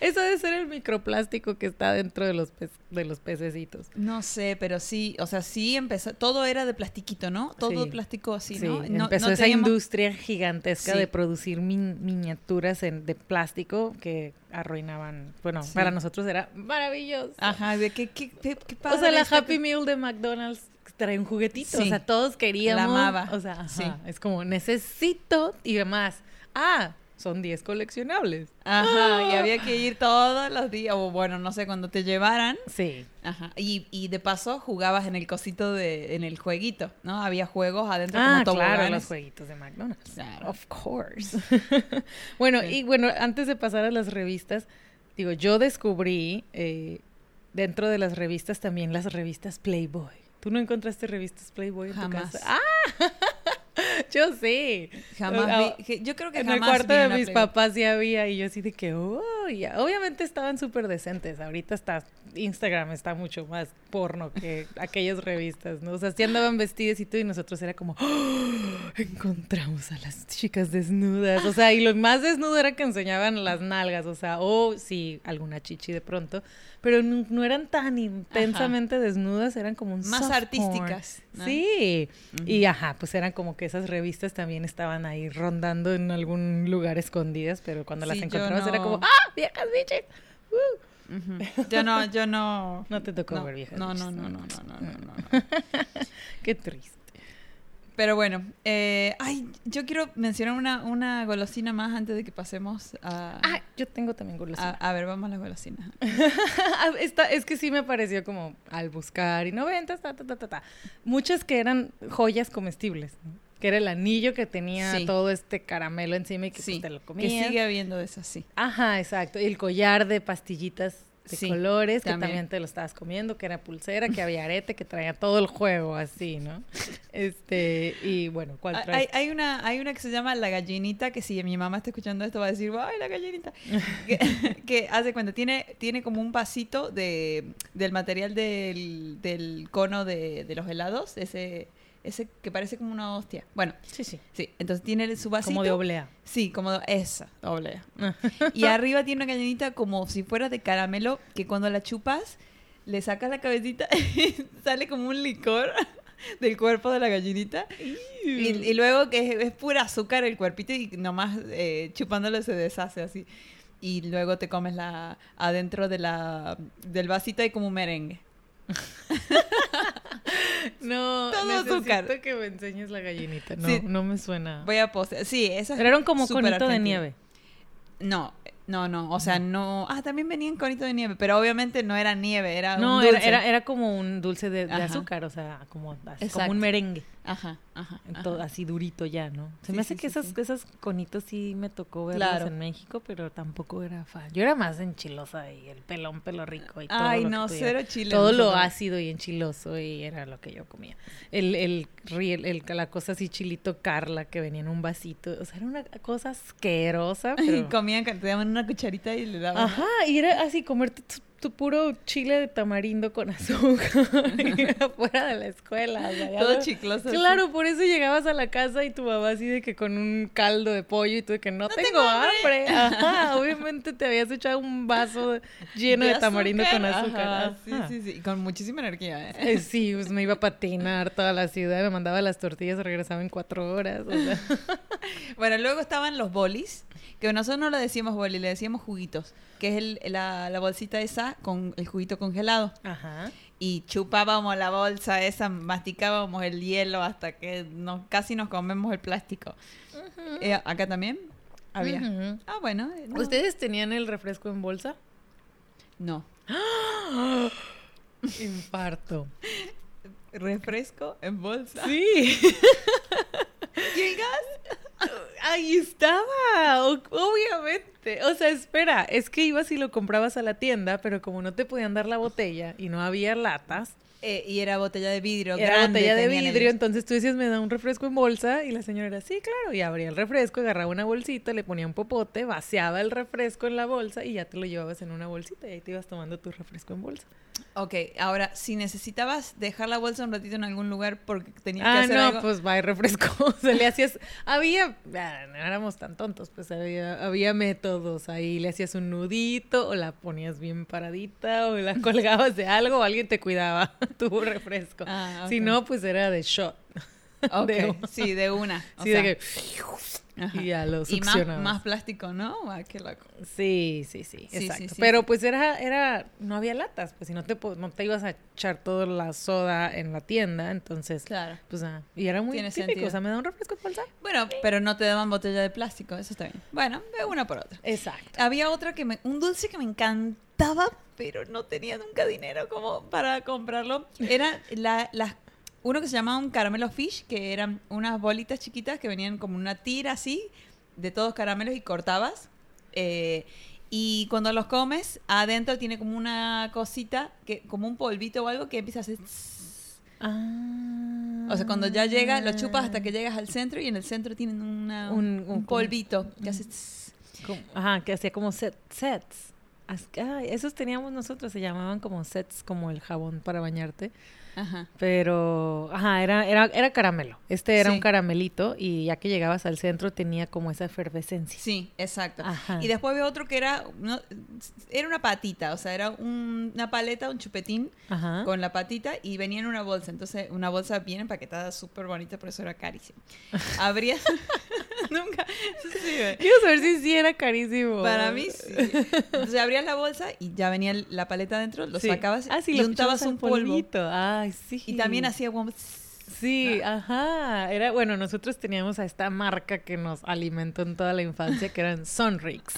eso debe ser el microplástico que está dentro de los, de los pececitos. No sé, pero sí, o sea, sí empezó, todo era de plastiquito, ¿no? Todo plástico así, ¿no? Empezó esa industria gigantesca de producir miniaturas de plástico que arruinaban, bueno, para nosotros era maravilloso. Ajá, de qué, qué, qué, O sea, la Happy Meal de McDonald's trae un juguetito, o sea, todos queríamos. La amaba. O sea, es como necesito y demás. Ah, son 10 coleccionables. Ajá, y ¡Ah! había que ir todos los días, o bueno, no sé, cuando te llevaran. Sí. Ajá, y, y de paso jugabas en el cosito de, en el jueguito, ¿no? Había juegos adentro ah, como claro, los jueguitos de McDonald's. Claro. Of course. bueno, y bueno, antes de pasar a las revistas, digo, yo descubrí eh, dentro de las revistas también las revistas Playboy. ¿Tú no encontraste revistas Playboy en Jamás. tu casa? ¡Ah! yo sí. Jamás vi, yo creo que en el cuarto de mis papás ya había y yo así de que, oh, ya. obviamente estaban súper decentes. Ahorita está Instagram está mucho más porno que aquellas revistas, ¿no? O sea, sí andaban vestidas y todo y nosotros era como, oh, encontramos a las chicas desnudas. O sea, y lo más desnudo era que enseñaban las nalgas, o sea, o sí, alguna chichi de pronto pero no, eran tan intensamente desnudas, eran como un Más artísticas. Sí, y ajá, pues eran como que esas revistas también estaban ahí rondando en algún lugar escondidas, pero cuando las encontrabas era como, ¡ah, viejas bichas! Uh. Yo no, yo no. No te tocó ver viejas. No, no, no, no, no, no, no, no. Qué triste. Pero bueno, eh, ay, yo quiero mencionar una, una golosina más antes de que pasemos a... Ah, yo tengo también golosina. A, ver, vamos a las golosinas. Esta, es que sí me pareció como al buscar y noventas, ta, ta, ta, ta, ta. Muchas que eran joyas comestibles, que era el anillo que tenía todo este caramelo encima y que pues, te lo comías. Que sigue habiendo esas, sí. Ajá, exacto. Y el collar de pastillitas de colores, que también te lo estabas comiendo, que era pulsera, que había arete, que traía todo el juego así, ¿no? Este, y bueno, ¿cuál traes? Hay, una, hay una que se llama La Gallinita, que si mi mamá está escuchando esto va a decir, ¡ay, la gallinita! que, hace cuenta, tiene, tiene como un vasito de, del material del, del cono de, de los helados, ese ese que parece como una hostia. Bueno, Sí, sí. sí, entonces tiene su vasito. Como de oblea. Sí, como de- esa, doble. Y arriba tiene una gallinita como si fuera de caramelo que cuando la chupas le sacas la cabecita y sale como un licor del cuerpo de la gallinita. Y, y luego que es, es pura azúcar el cuerpito y nomás eh, chupándolo se deshace así. Y luego te comes la adentro de la del vasito hay como un merengue. No, Todo necesito azúcar. que me enseñes la gallinita. No, Sí. no me suena. Voy a postear. Sí, esa es Pero era un como conito de argentina. nieve. No, no, no, o sea, no. Ah, también venían conito de nieve, pero obviamente no era nieve, era No, un era, dulce. era, era como un dulce de, azúcar, o sea, como, así, como un merengue. Ajá, ajá. ajá. Todo así durito ya, ¿no? Se Sí, me hace sí, que sí, esas, esas conitos sí me tocó Claro. en México, pero tampoco era fan. Yo era más enchilosa y el pelón, pelo rico y todo. Ay, lo no, cero chile. Todo lo ácido y enchiloso y era lo que yo comía. El, el, riel- el, la cosa así chilito Carla que venía en un vasito. O sea, era una cosa asquerosa, Y pero... comían, te daban una cucharita y le daban. Ajá, y era así, comerte tu, tu puro chile de tamarindo con azúcar fuera de la escuela. o sea, ya Todo no- chicloso. así. Claro, por eso llegabas a la casa y tu mamá así de que con un caldo de pollo y tú de que no, tengo, hambre. Ajá, obviamente te habías echado un vaso lleno de, tamarindo con azúcar. Ajá, Sí, Ajá. sí, sí. Y con muchísima energía. ¿eh? Eh, Sí, pues me iba a patinar toda la ciudad, me mandaba las tortillas, regresaba en cuatro horas. O sea. Bueno, luego estaban los bolis, que nosotros no le decíamos boli, le decíamos juguitos, que es el- la, la bolsita esa con el juguito congelado. Ajá. Y chupábamos la bolsa esa, masticábamos el hielo hasta que nos, casi nos comemos el plástico. Eh, ¿Acá también? Había. Ah, bueno. eh, no. ¿Ustedes tenían el refresco en bolsa? No. Infarto. Refresco en bolsa. Sí. ¿Y el gas? Ahí estaba, obviamente. O sea, espera, es que ibas y lo comprabas a la tienda, pero como no te podían dar la botella y no había latas, Eh, y era botella de vidrio. era grande botella de vidrio, ellos. entonces tú decías, me da un refresco en bolsa, y la señora era, sí, claro, y abría el refresco, agarraba una bolsita, le ponía un popote, vaciaba el refresco en la bolsa y ya te lo llevabas en una bolsita y ahí te ibas tomando tu refresco en bolsa. Ok, ahora, si necesitabas dejar la bolsa un ratito en algún lugar porque tenías que Ah, hacer no, algo... pues va, refresco. Se le hacías. Había. ah, no éramos tan tontos, pues había, había métodos. Ahí le hacías un nudito, o la ponías bien paradita, o la colgabas de algo, o alguien te cuidaba tu refresco. Ah, Si no, pues era de shot. Ok, de- sí, de una. o Sí, sea, de que. ajá. Y ya lo Y más, succionabas. más plástico, ¿no? Ah, qué loco. Sí, sí, sí, Sí, exacto. sí, sí, Pero pues era, era, no había latas, pues si no te, no te ibas a echar toda la soda en la tienda, entonces, Claro. pues, ah, y era muy Tiene típico, sentido. o sea, me da un refresco bolsa. Bueno, pero no te daban botella de plástico, eso está bien. Bueno, de una por otra. Exacto. Había otra que me... Un dulce que me pero no tenía nunca dinero como para comprarlo. Era la, las... Uno que se llamaba un caramelo fish, que eran unas bolitas chiquitas que venían como una tira así, de todos caramelos y cortabas. Eh, y cuando los comes, adentro tiene como una cosita, que como un polvito o algo que empieza a hacer... tss. Ah. O sea, cuando ya llegas, lo chupas hasta que llegas al centro y en el centro tienen una, Un- un, polvito que hace... tss. Como- ajá, que hacía como set, sets. Esos teníamos nosotros, se llamaban como sets, como el jabón para bañarte. Ajá. Pero, ajá, era, era, era caramelo. Este era Sí. un caramelito y ya que llegabas al centro tenía como esa efervescencia. Sí, exacto. Ajá. Y después había otro que era, no, era una patita, o sea, era un- una paleta, un chupetín Ajá. con la patita y venía en una bolsa. Entonces, una bolsa bien empaquetada, súper bonita, por eso era carísimo. Abrías... Nunca... Sí, ve. Quiero saber si sí era carísimo. Para mí sí. Entonces abrías la bolsa y ya venía la paleta adentro, lo Sí. sacabas ah, sí, y lo untabas un al polvo. polvito. Ay, sí. Y también hacía como... Sí, ajá. Era, bueno, nosotros teníamos a esta marca que nos alimentó en toda la infancia, que eran Sonrix.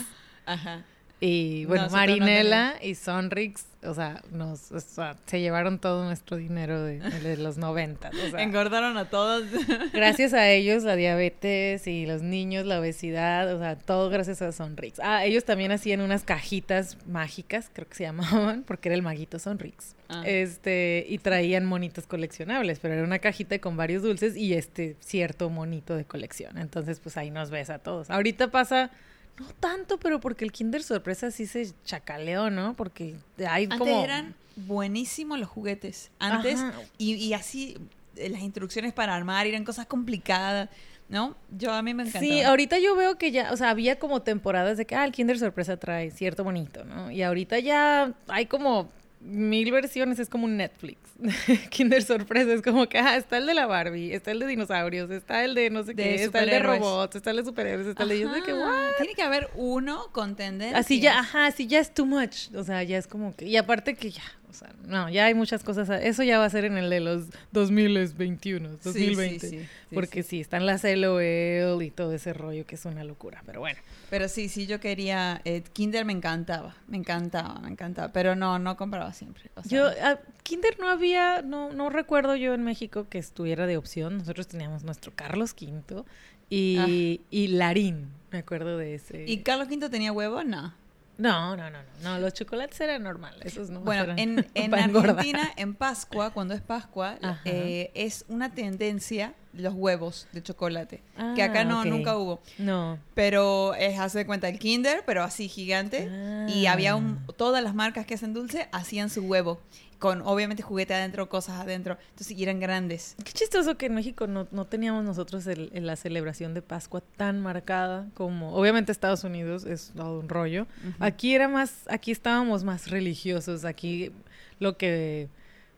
Ajá. Y bueno, Nosotros no Marinela y Sonrix, o sea, nos, o sea, se llevaron todo nuestro dinero de, de los 90. O sea, Engordaron a todos. gracias a ellos, la diabetes y los niños, la obesidad, o sea, todo gracias a Sonrix. Ah, ellos también hacían unas cajitas mágicas, creo que se llamaban, porque era el maguito Sonrix. Ah. Este, y traían monitos coleccionables, pero era una cajita con varios dulces y este cierto monito de colección. Entonces, pues ahí nos ves a todos. Ahorita pasa, no tanto, pero porque el Kinder Sorpresa sí se chacaleó, ¿no? Porque hay Antes como... eran buenísimos los juguetes. Antes, y, y así eh, las instrucciones para armar, eran cosas complicadas. ¿No? Yo a mí me encantaba. Sí, ahorita yo veo que ya, o sea, había como temporadas de que, ah, el Kinder Sorpresa trae cierto bonito, ¿no? Y ahorita ya hay como mil versiones, es como un Netflix. Kinder Sorpresa es como que, ah, está el de la Barbie, está el de dinosaurios, está el de no sé De qué, está el de robots, está el de superhéroes, está el de yo Ajá, what? Tiene que haber uno con tendencia. Así ya, ajá, así ya es too much. O sea, ya es como que. Y aparte que ya, o sea, no, ya hay muchas cosas. Eso ya va a ser en el de los 2021, 2020. sí, sí, porque sí. están las LOL y todo ese rollo que es una locura. Pero bueno. Pero sí, sí, yo quería. eh, Kinder me encantaba, me encantaba, me encantaba. Pero no, no compraba siempre. o sea, Yo, ah, Kinder no había, no, no recuerdo yo en México que estuviera de opción. Nosotros teníamos nuestro Carlos V y, y Larín. Me acuerdo de ese. ¿Y Carlos V tenía huevo? No. No, no, no, no, no. Los chocolates eran normales. Esos no. Bueno, eran en, en engordar. Argentina, en Pascua, cuando es Pascua, eh, es una tendencia los huevos de chocolate. que acá Ah, no, nunca hubo. No. Pero es, hace de cuenta, el Kinder, pero así gigante. Y Ah. había un, todas las marcas que hacen dulce hacían su huevo. Con obviamente juguete adentro, cosas adentro. Entonces, y eran grandes. Qué chistoso que en México no, no teníamos nosotros el- el- la celebración de Pascua tan marcada como, obviamente Estados Unidos es todo un rollo. Aquí era más, aquí estábamos más religiosos, aquí lo que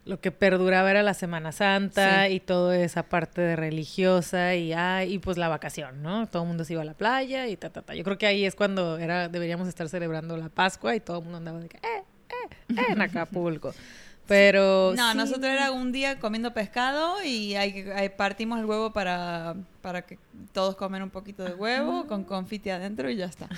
lo que perduraba era la Semana Santa Sí. y toda esa parte de religiosa y ah, y pues la vacación, ¿no? Todo el mundo se iba a la playa y ta ta ta. Yo creo que ahí es cuando era deberíamos estar celebrando la Pascua y todo el mundo andaba de que eh, eh, eh, en Acapulco. Pero No, sí. nosotros era un día comiendo pescado y hay- partimos el huevo para, para que todos comen un poquito de huevo con confite adentro y ya está.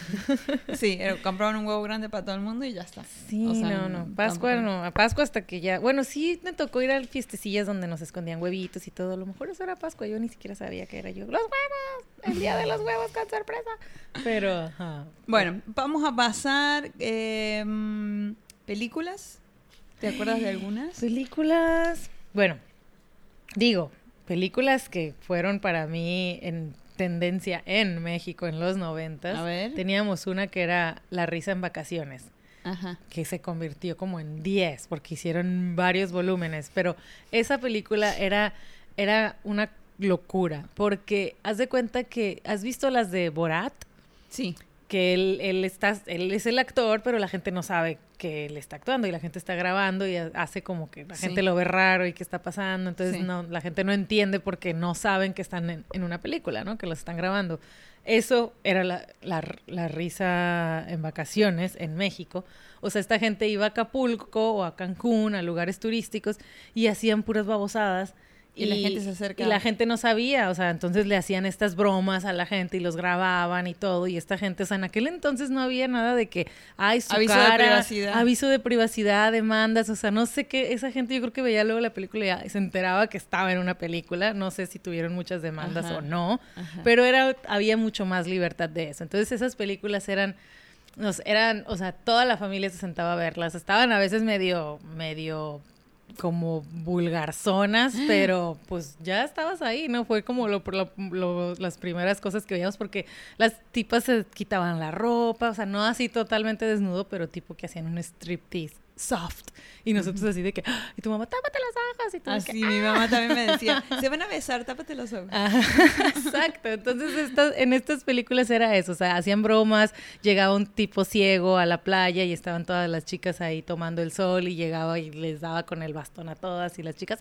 Sí, era- compraban un huevo grande para todo el mundo y ya está. Sí, O sea, no, no. Pascua tampoco- no. A Pascua hasta que ya. Bueno, sí me tocó ir a fiestecillas donde nos escondían huevitos y todo. A lo mejor eso era Pascua. Yo ni siquiera sabía que era yo. ¡Los huevos! El día de los huevos con sorpresa. Pero, ajá. Bueno, vamos a pasar eh, mm, películas. ¿Te acuerdas de algunas? Películas. Bueno, digo, películas que fueron para mí en tendencia en México en los noventas. A ver. Teníamos una que era La risa en vacaciones. Ajá. que se convirtió como en 10 porque hicieron varios volúmenes, pero esa película era era una locura porque haz de cuenta que has visto las de Borat Sí. Que él, él está él es el actor pero la gente no sabe que él está actuando y la gente está grabando y ha- hace como que la Sí. gente lo ve raro y qué está pasando entonces Sí. no la gente no entiende porque no saben que están en, en una película no que los están grabando eso era la, la, la risa en vacaciones en México. O sea, esta gente iba a Acapulco o a Cancún, a lugares turísticos, y hacían puras babosadas. Y la gente se acercaba. Y la gente no sabía, o sea, entonces le hacían estas bromas a la gente y los grababan y todo. Y esta gente, o sea, en aquel entonces no había nada de que, ay, su Aviso de privacidad. aviso de privacidad, demandas, o sea, no sé qué. Esa gente yo creo que veía luego la película y se enteraba que estaba en una película. No sé si tuvieron muchas demandas Ajá. o no, Ajá. pero era había mucho más libertad de eso. Entonces esas películas eran nos eran, o sea, toda la familia se sentaba a verlas. Estaban a veces medio medio como vulgarzonas, pero pues ya estabas ahí, ¿no? Fue como lo, lo- lo- las primeras cosas que veíamos porque las tipas se quitaban la ropa, o sea, no así totalmente desnudo, pero tipo que hacían un striptease soft. Y nosotros así de que, "Ah", y tu mamá, tápate las ojos y todo. Así, mi mamá también me decía, se van a besar, tápate los ojos. Ajá, Exacto, entonces estas- en estas películas era eso, o sea, hacían bromas, llegaba un tipo ciego a la playa y estaban todas las chicas ahí tomando el sol y llegaba y les daba con el bastón a todas y las chicas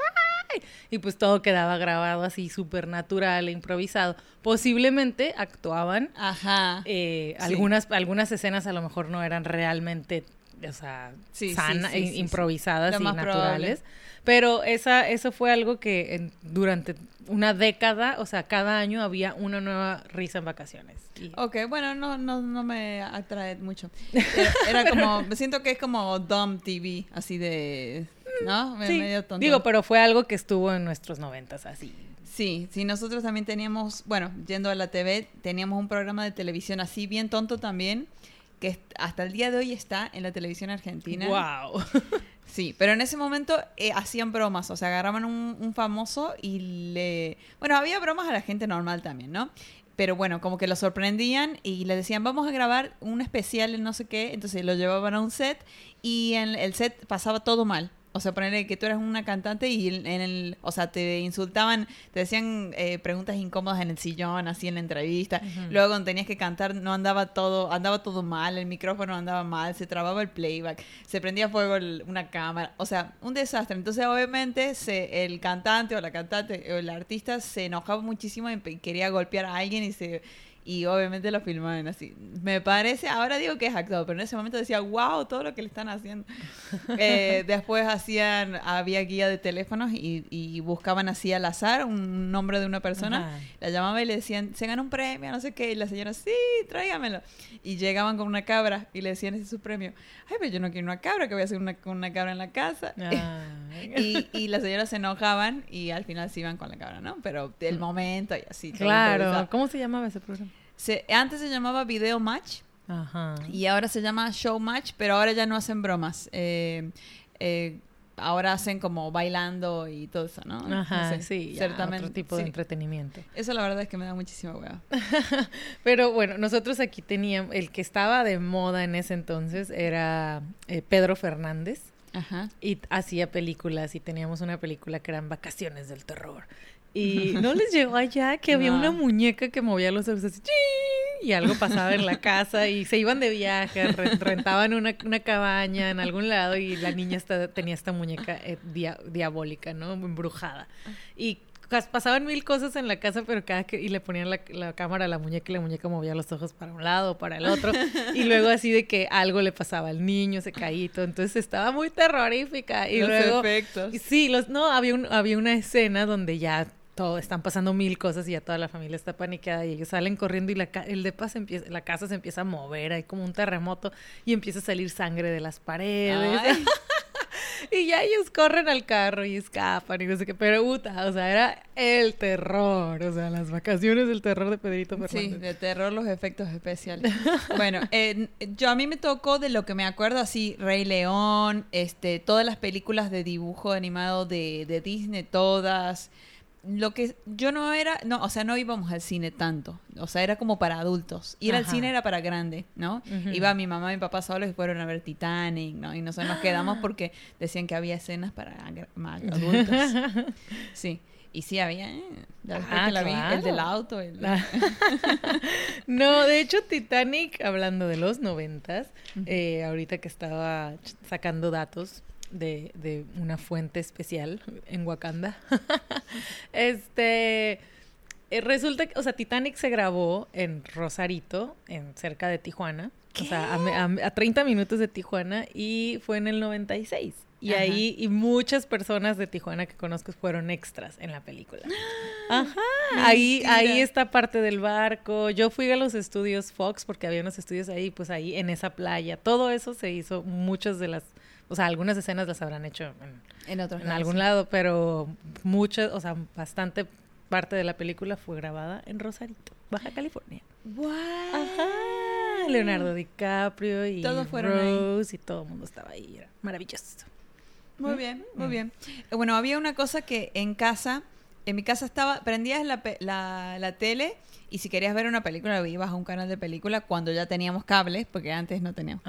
¡ay! Y pues todo quedaba grabado así súper natural e improvisado. Posiblemente actuaban, Ajá. eh, Sí. algunas, algunas escenas a lo mejor no eran realmente, o sea, Sí, sana- sí, sí, improvisadas y naturales. Pero esa, eso fue algo que en- durante una década, o sea, cada año había una nueva risa en vacaciones. Y- Ok, bueno, no, no, no me atrae mucho. Era, era como, me siento que es como Dumb TV, así de, ¿no? Me- sí, medio tonto. digo, pero fue algo que estuvo en nuestros noventas, así. Sí, sí, nosotros también teníamos, bueno, yendo a la TV, teníamos un programa de televisión así bien tonto también, que hasta el día de hoy está en la televisión argentina. ¡Wow! Sí, pero en ese momento eh, hacían bromas, o sea, agarraban un, un famoso y le... Bueno, había bromas a la gente normal también, ¿no? Pero bueno, como que lo sorprendían y le decían, vamos a grabar un especial en no sé qué, entonces lo llevaban a un set y en el set pasaba todo mal. O sea, ponerle que tú eras una cantante y en el, o sea, te insultaban, te decían eh, preguntas incómodas en el sillón, así en la entrevista. Luego cuando tenías que cantar no andaba todo, andaba todo mal, el micrófono andaba mal, se trababa el playback, se prendía fuego una cámara, o sea, un desastre. Entonces, obviamente, se, el cantante o la cantante o el artista se enojaba muchísimo y quería golpear a alguien y se y obviamente lo filmaban así. Me parece, ahora digo que es actuado, pero en ese momento decía, wow, todo lo que le están haciendo. Eh, después hacían, había guía de teléfonos y, buscaban así al azar un nombre de una persona, la llamaba y le decían, se gana un premio, no sé qué, y la señora, sí, tráigamelo. Y llegaban con una cabra y le decían, ese es su premio. Ay, pero yo no quiero una cabra, que voy a hacer una, con una cabra en la casa. y, y las señoras se enojaban y al final se iban con la cabra, ¿no? Pero el mm. momento y así. Claro, ¿cómo se llamaba ese programa? antes se llamaba Video Match. Y ahora se llama Show Match, pero ahora ya no hacen bromas. Eh, eh, ahora hacen como bailando y todo eso, ¿no? Ajá, sí, otro tipo de entretenimiento. Eso la verdad es que me da muchísima hueá. Pero bueno, nosotros aquí teníamos, el que estaba de moda en ese entonces era eh, Pedro Fernández. Ajá. Y hacía películas y teníamos una película que eran Vacaciones del Terror. Y no les llegó allá que había una muñeca que movía los ojos así, y algo pasaba en la casa y se iban de viaje, rentaban una, una cabaña en algún lado y la niña tenía esta muñeca eh, diabólica, ¿no? Embrujada. Y pasaban mil cosas en la casa, pero cada que y le ponían la, la, cámara a la muñeca y la muñeca movía los ojos para un lado o para el otro y luego así de que algo le pasaba al niño, se todo. entonces estaba muy terrorífica y los luego efectos. sí, los no había un, había una escena donde ya están pasando mil cosas y ya toda la familia está paniqueada y ellos salen corriendo y la, el depa empieza, la casa se empieza a mover, hay como un terremoto y empieza a salir sangre de las paredes. y ya ellos corren al carro y escapan y no sé qué, pero puta, o sea, era el terror, o sea, las vacaciones del terror de Pedrito Fernández. Sí, de terror los efectos especiales. bueno, yo a mí me tocó de lo que me acuerdo así, Rey León, este, todas las películas de dibujo animado de, de Disney, todas lo que yo no era, no, o sea, no íbamos al cine tanto, o sea, era como para adultos. Ir al cine era para grande, ¿no? Iba mi mamá y mi papá solos y fueron a ver Titanic, ¿no? Y nosotros nos quedamos porque decían que había escenas para adultos. Sí. Y sí había, ¿eh? Ah, el del auto. no, de hecho, Titanic, hablando de los noventas, eh, ahorita que estaba sacando datos, de, de una fuente especial en Wakanda. este eh, resulta que, o sea, Titanic se grabó en Rosarito, en cerca de Tijuana. O sea, a, a, 30 minutos de Tijuana y fue en el 96. Y ahí, y muchas personas de Tijuana que conozco fueron extras en la película. Ajá. Ahí, ahí está parte del barco. Yo fui a los estudios Fox porque había unos estudios ahí, pues ahí en esa playa. Todo eso se hizo, muchas de las o sea, algunas escenas las habrán hecho en, en, algún lado, pero muchas, o sea, bastante parte de la película fue grabada en Rosarito, Baja California. ¡Wow! Ajá. Leonardo DiCaprio y Rose y todo el mundo estaba ahí. Era maravilloso. Muy bien, muy mm. bien. Eh, bueno, había una cosa que en casa, en mi casa estaba, prendías la, la, la tele y si querías ver una película, ibas a un canal de película cuando ya teníamos cables, porque antes no teníamos.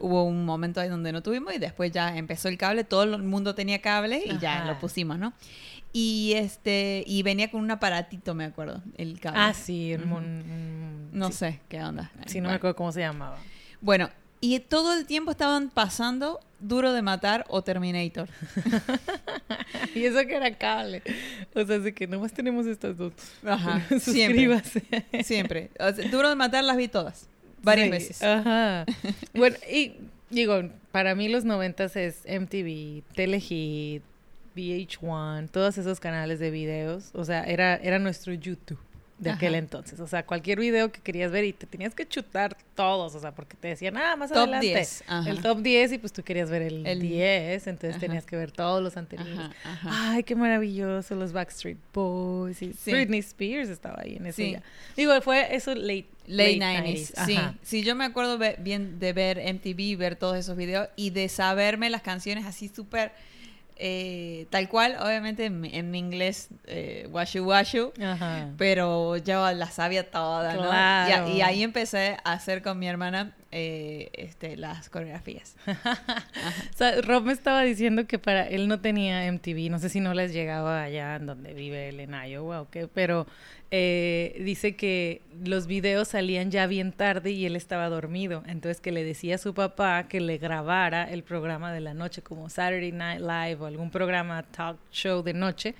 Hubo un momento ahí donde no tuvimos y después ya empezó el cable, todo el mundo tenía cable y ya lo pusimos, ¿no? Y este y venía con un aparatito, me acuerdo, el cable. Ah, sí, no sé qué onda. Sí, no me acuerdo cómo se llamaba. Bueno, y todo el tiempo estaban pasando Duro de Matar o Terminator. y eso que era cable. O sea, así que nomás tenemos estas dos. Ajá. Siempre. Siempre. Duro de Matar las vi todas. Varias veces. Ajá. bueno, y digo, para mí los noventas es MTV, Telehit, VH1, todos esos canales de videos. O sea, era, era nuestro YouTube de aquel entonces. O sea, cualquier video que querías ver y te tenías que chutar todos, o sea, porque te decían, ah, más top adelante. 10. El top 10 y pues tú querías ver el, 10, entonces tenías que ver todos los anteriores. Ay, qué maravilloso, los Backstreet Boys y Britney Spears estaba ahí en ese día. Digo, fue eso late Late, 90s, sí. Sí, yo me acuerdo bien de ver MTV, ver todos esos videos y de saberme las canciones así súper eh, tal cual, obviamente en, mi inglés, eh, washu washu, pero yo la sabía toda, ¿no? Y, ahí empecé a hacer con mi hermana eh, este, las coreografías. o sea, Rob me estaba diciendo que para él no tenía MTV, no sé si no les llegaba allá en donde vive él en Iowa o qué, pero eh, dice que los videos salían ya bien tarde y él estaba dormido, entonces que le decía a su papá que le grabara el programa de la noche como Saturday Night Live o algún programa talk show de noche.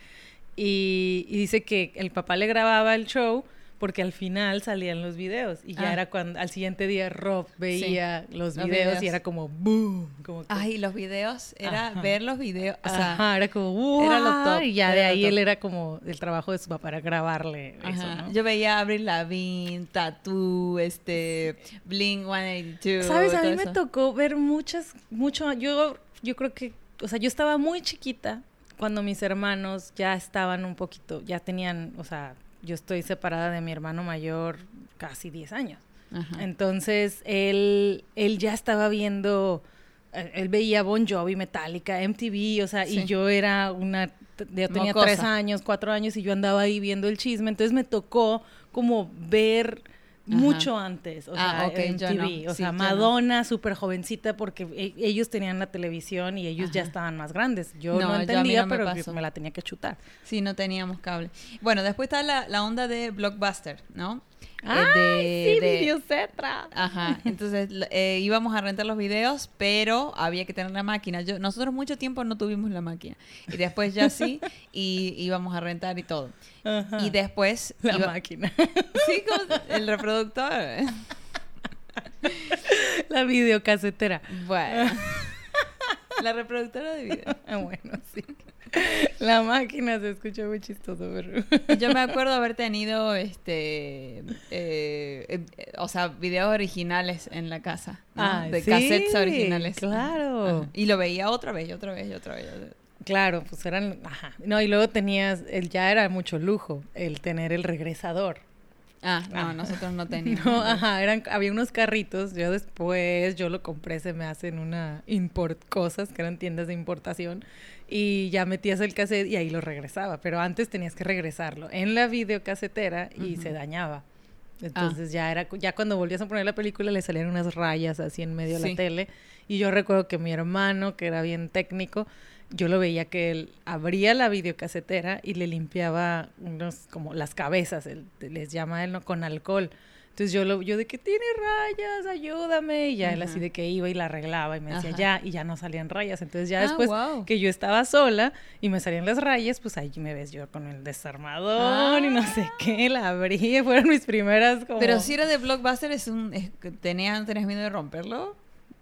Y, y dice que el papá le grababa el show porque al final salían los videos y ya Ah. era cuando al siguiente día Rob veía los, los videos, videos. y era como boom, como que- Ay, los videos, era Ajá. ver los videos, o sea, Ajá, era como wow, era lo top, y ya de ahí él era como el trabajo de su papá para grabarle eso. ¿no? yo veía a Avril Lavigne, Tattoo, este, Blink 182. Sabes, a mí me tocó ver muchas, mucho, yo, yo creo que, o sea, yo estaba muy chiquita cuando mis hermanos ya estaban un poquito, ya tenían, o sea, yo estoy separada de mi hermano mayor casi 10 años. Ajá. Entonces, él, él ya estaba viendo, eh, él veía Bon Jovi, Metallica, MTV, o sea, Sí. y yo era una, yo tenía Mocosa. tres años, cuatro años, y yo andaba ahí viendo el chisme, entonces me tocó como ver mucho antes, o Ah, sea, MTV, no. o Sí, sea, yo no. Madonna, súper jovencita, porque e- ellos tenían la televisión y ellos ya estaban más grandes. Yo No, entendía, me pero pasó. me la tenía que chutar. Sí, no teníamos cable. Bueno, después está la, la onda de Blockbuster, ¿no? Eh, ¡Ay, de- sí, de- Videocetra! Ajá, entonces eh, íbamos a rentar los videos, pero había que tener la máquina. Yo, nosotros mucho tiempo no tuvimos la máquina. Y después ya sí, y íbamos a rentar y todo. Ajá. Y después... la iba- máquina. Sí, como el reproductor. la videocasetera. Bueno. La reproductora de video. Ah, bueno, sí. La máquina se escucha muy chistoso, pero... Yo me acuerdo haber tenido, este, eh, eh, o sea, videos originales en la casa, ¿no? Ah, de sí, cassettes originales. claro. Ajá. Y lo veía otra vez, y otra vez, y otra vez. Claro, pues eran... Ajá. No, y luego tenías... El, ya era mucho lujo el tener el regresador. Ah, no, Ah. nosotros no teníamos. No, ajá, eran, había unos carritos, yo después, yo lo compré, se me hacen una import cosas, que eran tiendas de importación, y ya metías el cassette y ahí lo regresaba, pero antes tenías que regresarlo en la videocasetera y se dañaba. Ah. Entonces ya era, ya cuando volvías a poner la película le salían unas rayas así en medio de la tele, y yo recuerdo que mi hermano, que era bien técnico, yo lo veía que él abría la videocasetera y le limpiaba unos como las cabezas, él, les llama él ¿no? con alcohol. Entonces yo lo yo de que tiene rayas, ayúdame y ya él así de que iba y la arreglaba y me decía Ajá. ya y ya no salían rayas. Entonces ya Ah, después que yo estaba sola y me salían las rayas, pues ahí me ves yo con el desarmador y no sé Ah. qué, la abrí, fueron mis primeras como Pero si era de Blockbuster, es un, es tenían, ¿tenías miedo de romperlo?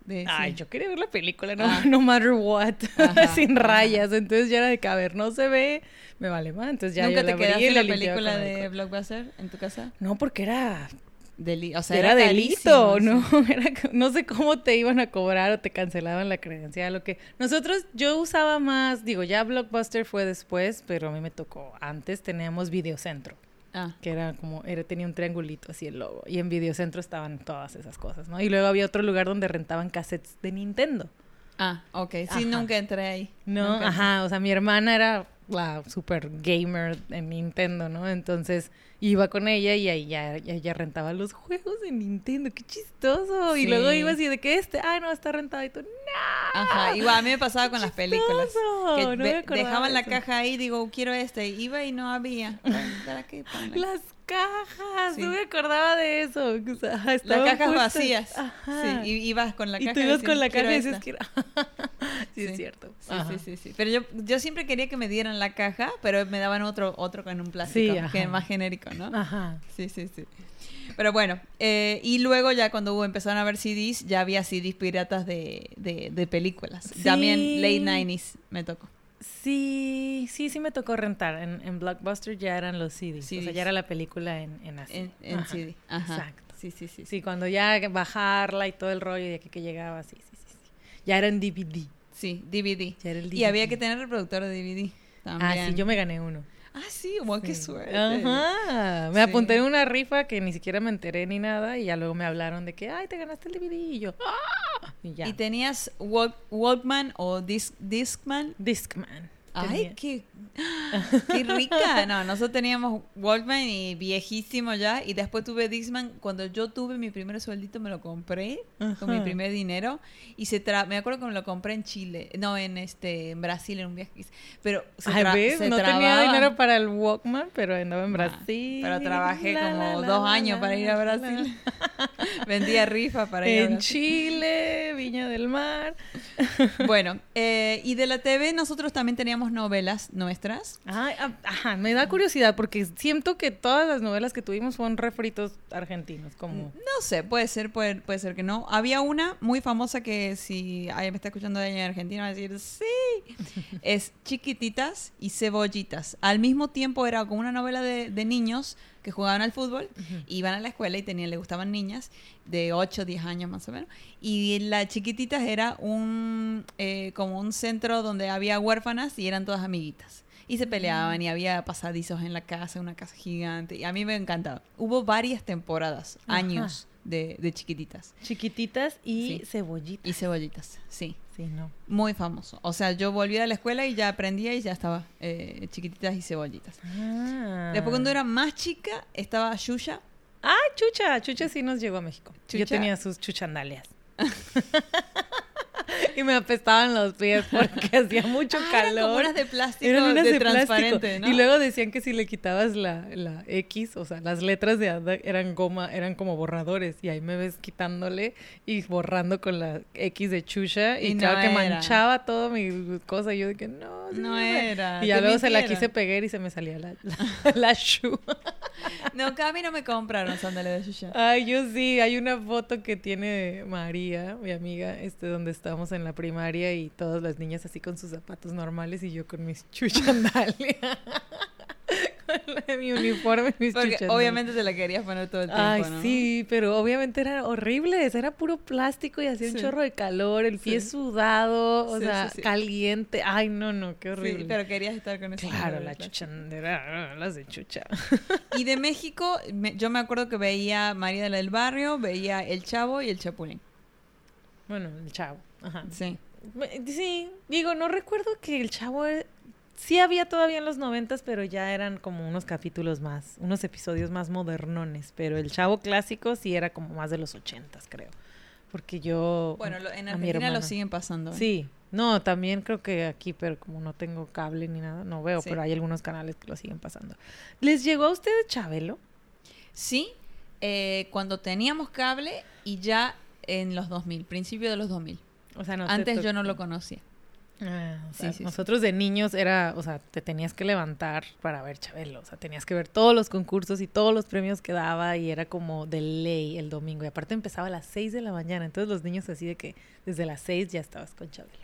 De- Ay, sí. yo quería ver la película, no, Ah. no matter what, Ajá, sin ajá. rayas. Entonces ya era de ver, no se ve, me vale más. Entonces ya ¿Nunca yo te la quedaste en la película de. Blockbuster en tu casa? No, porque era Deli o sea, era, delito, carísimo, ¿no? sí. Era, no sé cómo te iban a cobrar o te cancelaban la credencial o qué. Nosotros, yo usaba más, digo, ya Blockbuster fue después, pero a mí me tocó. Antes teníamos Videocentro, Ah, que era como, era, tenía un triangulito así el logo. Y en Videocentro estaban todas esas cosas, ¿no? Y luego había otro lugar donde rentaban cassettes de Nintendo. ah, ok. Sí, Ajá. nunca entré ahí. No, Nunca ajá, o sea, mi hermana era la super gamer en Nintendo, ¿no? Entonces iba con ella y ahí ya, rentaba los juegos de Nintendo, qué chistoso. Y luego iba así de que este, ah, no, está rentado y tú. Ajá, igual a mí me pasaba con las películas. Que no me dejaban de la caja ahí, digo, quiero este. Iba y no había. Las cajas, Sí. no me acordaba de eso. O sea, Las cajas puestas. vacías. Ajá. Sí, y ibas con la y caja. tú ibas con la "Quiero caja y dices, esta". quiero... sí, es cierto. Sí, sí, sí, sí. Pero yo, yo siempre quería que me dieran la caja, pero me daban otro, otro con un plástico, Sí, que ajá. es más genérico, ¿no? Ajá. Sí, sí, sí. Pero bueno, eh, y luego ya cuando hubo, empezaron a ver CDs, ya había CDs piratas de, de, de películas. Sí. También late 90s me tocó. Sí, sí, sí me tocó rentar. En, en Blockbuster ya eran los CDs. O sea, ya era la película en, en así. En, en Ajá, CD. Ajá. Exacto. Sí, sí, sí. sí. Cuando ya bajarla y todo el rollo y aquí que llegaba, sí, sí, sí. sí. Ya era en DVD. Sí, DVD. Ya era el DVD. Y había que tener reproductor de DVD. También. Ah, sí, yo me gané uno. Ah, sí, qué Sí. suerte. Ajá. Me Sí. apunté en una rifa que ni siquiera me enteré ni nada y ya luego me hablaron de que, ay, te ganaste el DVD y yo, ¡ah! Y ya. ¿Y tenías Walk- Walkman o Disc, Discman? Discman. Ay, qué, qué rica. No, nosotros teníamos Walkman y viejísimo ya. Y después tuve Dixman. Cuando yo tuve mi primer sueldito, me lo compré con mi Ajá. primer dinero. Y se tra me acuerdo que me lo compré en Chile. No, en este en Brasil, en un viaje. Pero se, Ay, ¿ves? se No tenía trababa. dinero para el Walkman, pero andaba en Ah, Brasil. Pero trabajé La, como la, dos la, años para ir a Brasil. Vendía rifa para ir a En Brasil. Chile, Viña del Mar. Bueno, eh, y de la TV nosotros también teníamos novelas nuestras. Ah, ajá, me da curiosidad porque siento que todas las novelas que tuvimos fueron refritos argentinos, como... No sé, puede ser, puede, puede ser que no. Había una muy famosa que si alguien me está escuchando de allá en Argentina va a decir, sí, es Chiquititas y Cebollitas. Al mismo tiempo era como una novela de, de niños que jugaban al fútbol, iban a la escuela y tenían, le gustaban niñas de 8, 10 años más o menos. Y la Chiquititas era un, eh, como un centro donde había huérfanas y eran todas amiguitas. Y se peleaban y había pasadizos en la casa, una casa gigante. Y a mí me encantaba. Hubo varias temporadas, Ajá. años de, de chiquititas. Chiquititas y Sí. cebollitas. Y cebollitas, sí. Sí, no. Muy famoso. O sea, yo volví a la escuela y ya aprendía y ya estaba eh, chiquititas y cebollitas. Ah. Después cuando era más chica, estaba Yuya. Ah, Chucha. Chucha sí nos llegó a México. Yo tenía sus chuchandalias. y me apestaban los pies porque hacía mucho Ah, eran calor. como unas de plástico, Eran unas de, de, transparente. Y luego decían que si le quitabas la, la X, o sea, las letras de Ada eran goma, eran como borradores. Y ahí me ves quitándole y borrando con la X de Chucha. Y, Y no claro que era. manchaba todo mi cosa. Y yo de que no, No era, Y ya luego se la quise pegar y se me salía la, la, la shoe. No, acá a mí no me compraron sandalias de Yuya. Ay, yo sí, hay una foto que tiene María, mi amiga, este, donde estábamos en la primaria y todas las niñas así con sus zapatos normales y yo con mis chuchandalias. mi uniforme mis Porque obviamente te la querías poner todo el tiempo, Ay, ¿no? sí, pero obviamente era horrible, era puro plástico y hacía un Sí. chorro de calor, el pie Sí. sudado, o Sí, sea, sí, sí. caliente. Ay, no, no, qué Sí, horrible. pero querías estar con ese Claro, la plástico. chuchandera, las de chucha. Y de México, me- yo me acuerdo que veía María de la del Barrio, veía El Chavo y El Chapulín. Bueno, el chavo. Ajá. Sí. Sí, digo, no recuerdo que el chavo eh, sí había todavía en los noventas, pero ya eran como unos capítulos más, unos episodios más modernones. Pero el chavo clásico sí era como más de los ochentas, creo. Porque yo. Bueno, lo- en Argentina lo siguen pasando. ¿eh? Sí, no, también creo que aquí, pero como no tengo cable ni nada, no veo, Sí. pero hay algunos canales que lo siguen pasando. ¿Les llegó a ustedes Chabelo? Sí, eh, cuando teníamos cable y ya en los 2000, principio de los 2000. O sea, no te Antes yo no lo conocía. Ah, o Sí, sea, sí, sí. nosotros de niños era, o sea, te tenías que levantar para ver Chabelo, o sea, tenías que ver todos los concursos y todos los premios que daba y era como de ley el domingo y aparte empezaba a las 6 de la mañana, entonces los niños así de que desde las 6 ya estabas con Chabelo.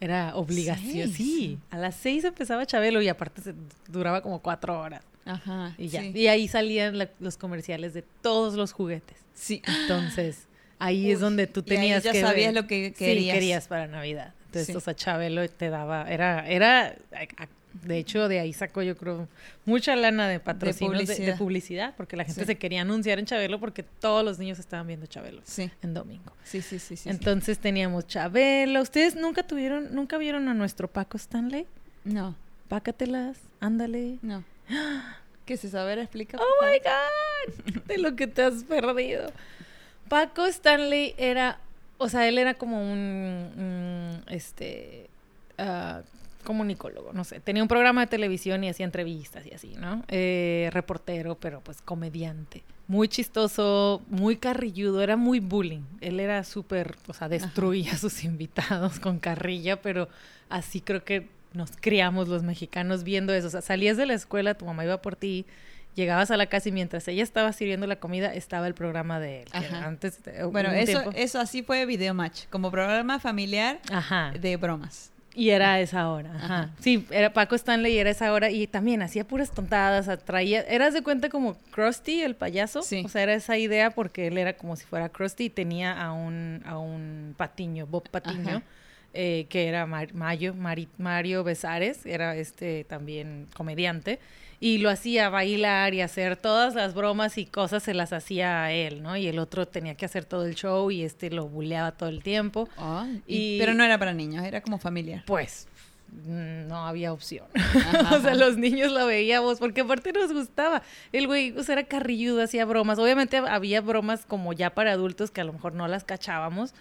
Era obligación, ¿Seis? sí, a las 6 empezaba Chabelo y aparte se duraba como cuatro horas Ajá. y ya. Sí. Y ahí salían la- los comerciales de todos los juguetes. Sí. Entonces, ahí es donde tú y ahí tenías ya que sabías ver- lo que Sí, querías. querías para Navidad. Entonces, Sí. o sea, Chabelo te daba, era, era, de hecho, de ahí sacó yo creo mucha lana de patrocinios de, de publicidad. publicidad. porque la gente Sí. se quería anunciar en Chabelo porque todos los niños estaban viendo Chabelo Sí, en domingo. sí, sí, sí. sí. Entonces teníamos Chabelo. ¿Ustedes nunca tuvieron, nunca vieron a nuestro Paco Stanley? No, Pácatelas, ándale. no. ¿Qué se saber explica? Oh my God, de lo que te has perdido. Paco Stanley era, o sea, él era como un, un, este, ah, comunicólogo, no sé. Tenía un programa de televisión y hacía entrevistas y así, ¿no? Eh, reportero, pero pues comediante. Muy chistoso, muy carrilludo, era muy bullying. Él era súper, o sea, destruía a sus invitados con carrilla, pero así creo que nos criamos los mexicanos viendo eso. O sea, salías de la escuela, tu mamá iba por ti, llegabas a la casa y mientras ella estaba sirviendo la comida, estaba el programa de él. Antes, Bueno, eso, tiempo- eso así fue Video Match, como programa familiar Ajá. de bromas. Y era a esa hora, ajá. Ajá. Sí, era Paco Stanley y era esa hora y también hacía puras tontadas, atraía, eras de cuenta como Krusty, el payaso, Sí. o sea, era esa idea porque él era como si fuera Krusty y tenía a un, a un patiño, Bob Patiño, eh, que era Mar- Mayo, Mari- Mario Besares, era este también comediante, y lo hacía bailar y hacer todas las bromas y cosas se las hacía a él, ¿no? Y el otro tenía que hacer todo el show y este lo buleaba todo el tiempo. Y- y- Pero no era para niños, era como familiar. Pues mm, no había opción. o sea, los niños lo veíamos porque aparte nos gustaba. El güey, o sea, era carrilludo, hacía bromas. Obviamente había bromas como ya para adultos que a lo mejor no las cachábamos.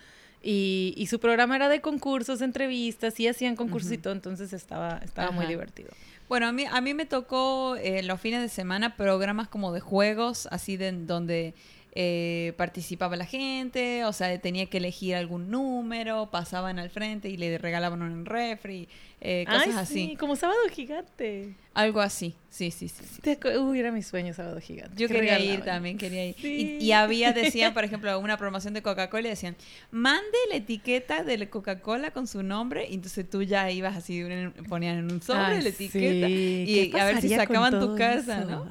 Y, y su programa era de concursos, entrevistas, y hacían concursos y todo, entonces estaba, estaba muy divertido. Bueno, a mí, a mí me tocó eh, los fines de semana programas como de juegos, así de donde eh, participaba la gente, o sea, tenía que elegir algún número, pasaban al frente y le regalaban un refri, eh, cosas así. Como sábado gigante. Algo así, sí, sí, sí. Uy, era mi sueño sábado gigante. Yo quería ir también, quería ir. Y, había, decían, por ejemplo, una promoción de Coca-Cola y decían, mande la etiqueta de Coca-Cola con su nombre, y entonces tú ya ibas así, ponían en un sobre la etiqueta y a ver si sacaban tu casa, ¿no?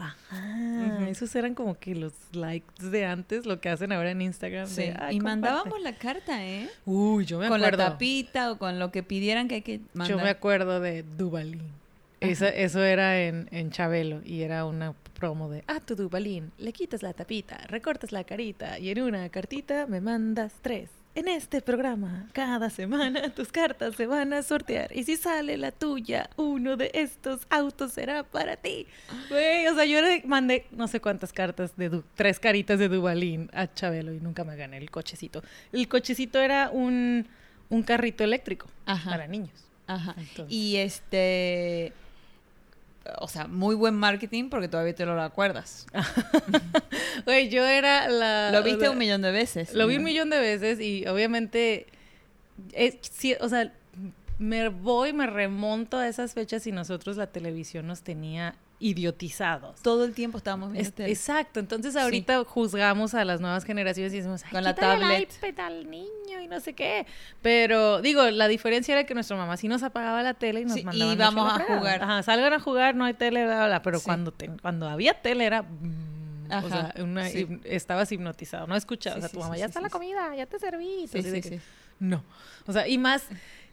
Esos eran como que los likes de antes, lo que hacen ahora en Instagram. Sí. y mandábamos la carta, ¿eh? Uy, yo me acuerdo. Con la tapita o con lo que pidieran que hay que mandar. Yo me acuerdo de Dubalín. Eso, eso era en, en Chabelo y era una promo de, ah, tu Dubalín, le quitas la tapita, recortas la carita y en una cartita me mandas tres. En este programa, cada semana tus cartas se van a sortear y si sale la tuya, uno de estos autos será para ti. Güey, o sea, yo le mandé no sé cuántas cartas de tres caritas de Dubalín a Chabelo y nunca me gané el cochecito. El cochecito era un, un carrito eléctrico para niños. Ajá. Y este o sea, muy buen marketing porque todavía te lo acuerdas. Güey, yo era la... Lo viste un millón de veces. Lo vi un millón de veces y obviamente, es, o sea, me voy, me remonto a esas fechas y nosotros la televisión nos tenía idiotizados. Todo el tiempo estábamos viendo Exacto, entonces ahorita juzgamos a las nuevas generaciones y decimos, con la tablet el iPad al niño y no sé qué. Pero digo, la diferencia era que nuestra mamá sí nos apagaba la tele y nos mandaba y vamos a jugar. Ajá, salgan a jugar, no hay tele, pero cuando cuando había tele era mm, o sea, estabas hipnotizado, no escuchabas a tu mamá, ya está la comida, ya te serví. no. O sea, y más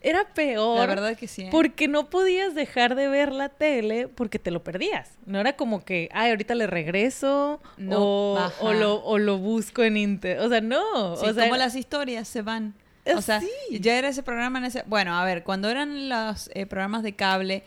era peor. La verdad que sí. ¿eh? Porque no podías dejar de ver la tele porque te lo perdías. No era como que, ay, ahorita le regreso o, lo, o lo busco en internet. O sea, no. o sea, como las historias se van. O sea, ya era ese programa en ese... Bueno, a ver, cuando eran los eh, programas de cable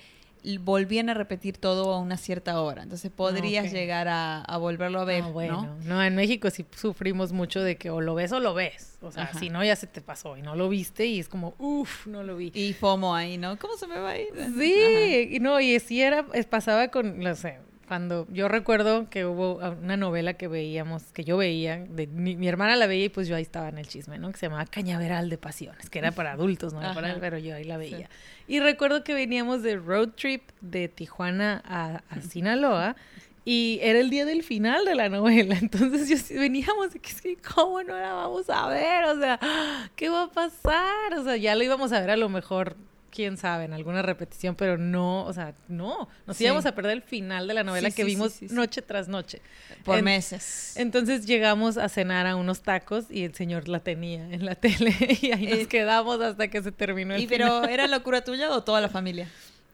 volvían a repetir todo a una cierta hora. Entonces podrías llegar a, volverlo a ver. Ah, bueno. ¿no? en México sí sufrimos mucho de que o lo ves o lo ves. O sea, si no, ya se te pasó y no lo viste y es como, uff, no lo vi. Y FOMO ahí, ¿no? ¿Cómo se me va a ir? Sí, y no, y si era, pasaba con, no sé, cuando yo recuerdo que hubo una novela que veíamos, que yo veía, de, mi, hermana la veía y pues yo ahí estaba en el chisme, ¿no? Que se llamaba Cañaveral de Pasiones, que era para adultos, no era para pero yo ahí la veía. Y recuerdo que veníamos de road trip de Tijuana a, Sinaloa y era el día del final de la novela. Entonces yo veníamos de que, ¿cómo no la vamos a ver? O sea, ¿qué va a pasar? O sea, ya lo íbamos a ver a lo mejor quién sabe, en alguna repetición, pero no, o sea, no, nos íbamos a perder el final de la novela que vimos noche tras noche. Por meses. Entonces llegamos a cenar a unos tacos y el señor la tenía en la tele y ahí nos eh, quedamos hasta que se terminó el ¿Y pero era locura tuya o toda la familia?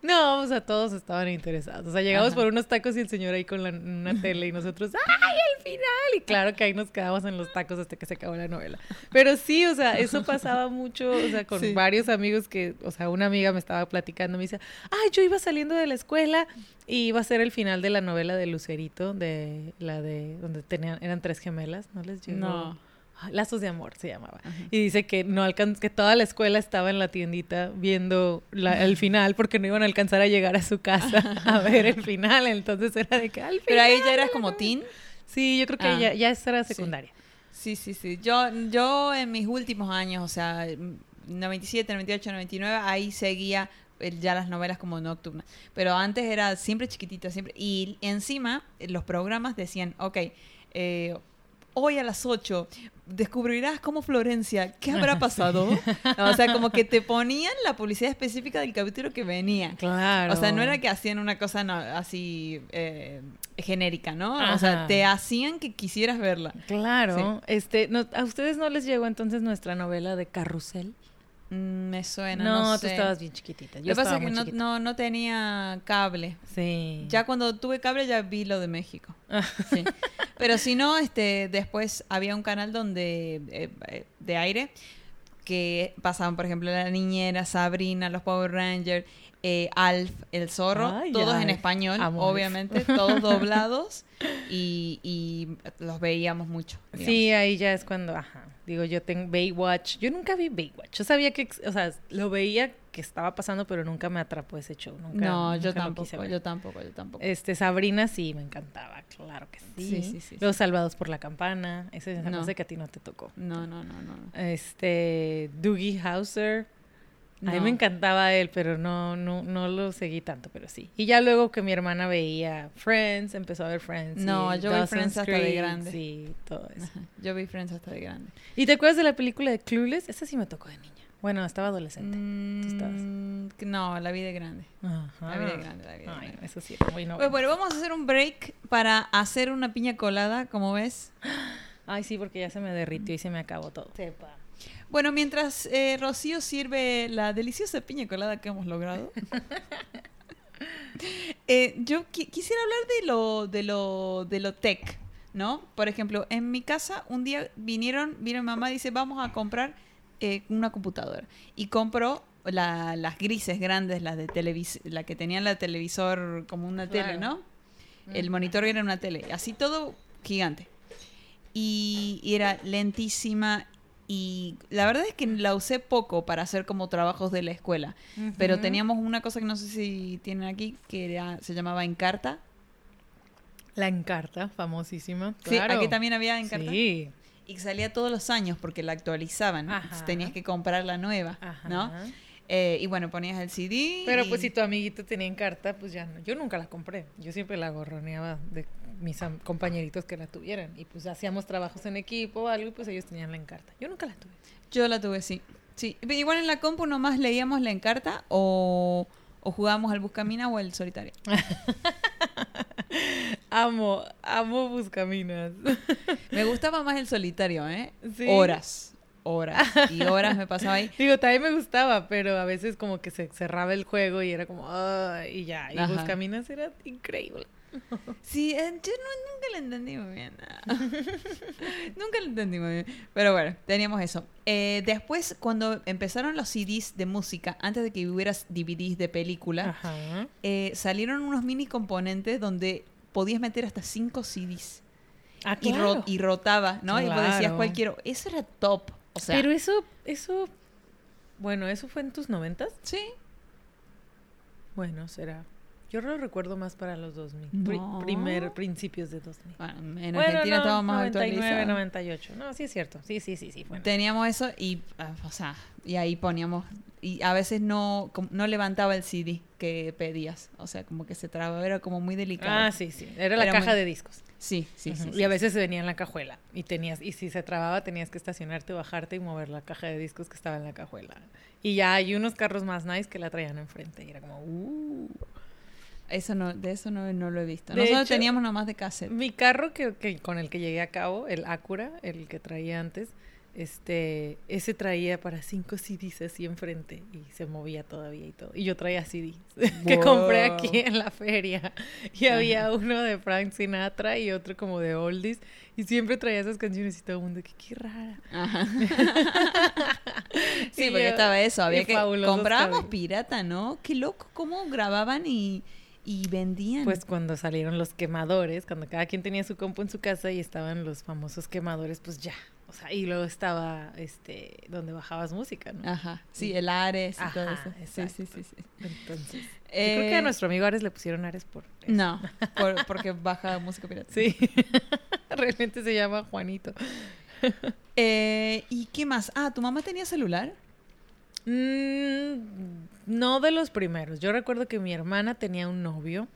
No, o sea, todos estaban interesados. O sea, llegamos por unos tacos y el señor ahí con la, una tele y nosotros, ¡ay, el final! Y claro que ahí nos quedamos en los tacos hasta que se acabó la novela. Pero sí, o sea, eso pasaba mucho, o sea, con varios amigos que, o sea, una amiga me estaba platicando, me dice, ¡ay, yo iba saliendo de la escuela y iba a ser el final de la novela de Lucerito, de la de, donde tenían, eran tres gemelas, ¿no les llegó? No. Lazos de amor se llamaba. Y dice que no alcan que toda la escuela estaba en la tiendita viendo el final porque no iban a alcanzar a llegar a su casa a ver el final. Entonces era de que al final. Pero ahí ya eras como teen. Sí, yo creo que ya, ya era secundaria. Sí, sí, sí. Yo, yo en mis últimos años, o sea, 97, 98, 99, ahí seguía ya las novelas como nocturnas. Pero antes era siempre chiquitita, siempre. Y encima los programas decían, ok, eh, hoy a las 8 descubrirás cómo Florencia, ¿qué habrá pasado? o sea, como que te ponían la publicidad específica del capítulo que venía. Claro. O sea, no era que hacían una cosa así eh, genérica, ¿no? O sea, te hacían que quisieras verla. Claro. Este, ¿A ustedes no les llegó entonces nuestra novela de Carrusel? Mm, me suena. No, tú estabas bien chiquitita. Yo lo que pasa es que no, no, tenía cable. Sí. Ya cuando tuve cable ya vi lo de México. sí. Pero si no, este, después había un canal donde eh, eh, de aire que pasaban, por ejemplo, La Niñera, Sabrina, los Power Rangers, eh, Alf, el zorro, Ay, todos en español, obviamente, todos doblados y, y los veíamos mucho. digamos. Sí, ahí ya es cuando, ajá. Digo, yo tengo Baywatch. Yo nunca vi Baywatch. Yo sabía que, o sea, lo veía que estaba pasando, pero nunca me atrapó ese show. Nunca, no, yo nunca tampoco, yo tampoco, yo tampoco. Este, Sabrina sí, me encantaba, claro que sí. Sí, sí, sí, Los Salvados por la Campana, ese No. hace que a ti no te tocó. No, no, no, no. Este, Doogie A mí me encantaba él, pero no, no, no lo seguí tanto, pero sí. Y ya luego que mi hermana veía Friends, empezó a ver Friends. No, y yo vi Friends hasta de grande. Sí, todo eso. Ajá, Yo vi Friends hasta de grande. ¿Y te acuerdas de la película de Clueless? Esa sí me tocó de niña. Bueno, estaba adolescente. estabas? Mm, no, la vi de grande. Ajá. La vi de grande, la vi de Ay, grande. eso sí, muy Pues bueno, vamos a hacer un break para hacer una piña colada, como ves. Ay, sí, porque ya se me derritió y se me acabó todo. Sepa. Bueno, mientras eh, Rocío sirve la deliciosa piña colada que hemos logrado. eh, yo qui- quisiera hablar de lo, de lo, de lo tech, ¿no? Por ejemplo, en mi casa un día vinieron, vino mi mamá y dice, vamos a comprar eh, una computadora. Y compró la- las grises grandes, las de televis la que tenían la televisor como una tele, Claro. ¿no? El monitor era una tele, así todo gigante. Y, y era lentísima y la verdad es que la usé poco para hacer como trabajos de la escuela. Pero teníamos una cosa que no sé si tienen aquí, que era, se llamaba Encarta. La Encarta, famosísima. Sí, Claro. aquí también había Encarta. Sí. Y salía todos los años porque la actualizaban. Ajá. Tenías que comprar la nueva, Ajá. ¿no? Eh, y bueno, ponías el CD. Pero y- pues si tu amiguito tenía Encarta, pues ya no. Yo nunca la compré. Yo siempre la gorroneaba de mis compañeritos que la tuvieran. Y pues hacíamos trabajos en equipo o algo y pues ellos tenían la Encarta. Yo nunca la tuve. Yo la tuve, sí. Sí, igual en la compu nomás leíamos la Encarta o, o jugábamos al Buscamina o el Solitario. Amo, amo Buscaminas. Me gustaba más el Solitario, ¿eh? Sí. Horas, horas y horas me pasaba ahí. Digo, también me gustaba, pero a veces como que se cerraba el juego y era como, y ya. Y. Buscaminas era increíble. Sí, yo no- nunca lo entendí muy bien. nunca lo entendí muy bien. Pero bueno, teníamos eso. Eh, después, cuando empezaron los CDs de música, antes de que hubiera DVDs de película, eh, salieron unos mini componentes donde podías meter hasta 5 CDs. Ah, Y, ro- claro. y rotaba, ¿no? Y vos decías cualquiera. Eso era top. O sea, Pero eso, eso, bueno, ¿eso fue en tus noventas? sí. Bueno, será. Yo lo recuerdo más para los 2000. Pri- No. primer, principios de 2000. Bueno, en Bueno, Argentina no, estábamos más 99, actualizados. 98. No, sí es cierto. Sí, sí, sí, sí. Bueno. Teníamos eso y, ah, o sea, y ahí poníamos, y a veces no, no levantaba el CD que pedías, o sea, como que se trababa, era como muy delicado. Ah, sí, sí. Era la Era caja muy- de discos. Sí, sí, sí. Y a veces venía en la cajuela. Y tenías, y si se trababa, tenías que estacionarte, bajarte y mover la caja de discos que estaba en la cajuela. Y ya hay unos carros más nice que la traían enfrente. Y era como, uh. Eso no, de eso no, no lo he visto. De Nosotros hecho, teníamos nomás de cassette. Mi carro que, que- con el que llegué a cabo, el Acura, el que traía antes, este, ese traía para cinco CDs así enfrente y se movía todavía y todo. Y yo traía CDs que compré aquí en la feria. Y había uno de Frank Sinatra y otro como de oldies. Y siempre traía esas canciones y todo el mundo, que qué rara. Ajá. sí, porque yo- estaba eso, había que cabellos. pirata, ¿no? Qué loco cómo grababan y, y vendían. Pues cuando salieron los quemadores, cuando cada quien tenía su compu en su casa y estaban los famosos quemadores, pues ya. O sea, y luego estaba este donde bajabas música, ¿no? Ajá, sí, el Ares y todo Ajá, eso. Sí, exacto. sí, sí, sí. Entonces, yo Eh, creo que a nuestro amigo Ares le pusieron Ares por eso. No, por- porque baja música pirata. Sí. Realmente se llama Juanito. Eh, ¿Y qué más? Ah, ¿tu mamá tenía celular? Mm, no de los primeros. Yo recuerdo que mi hermana tenía un novio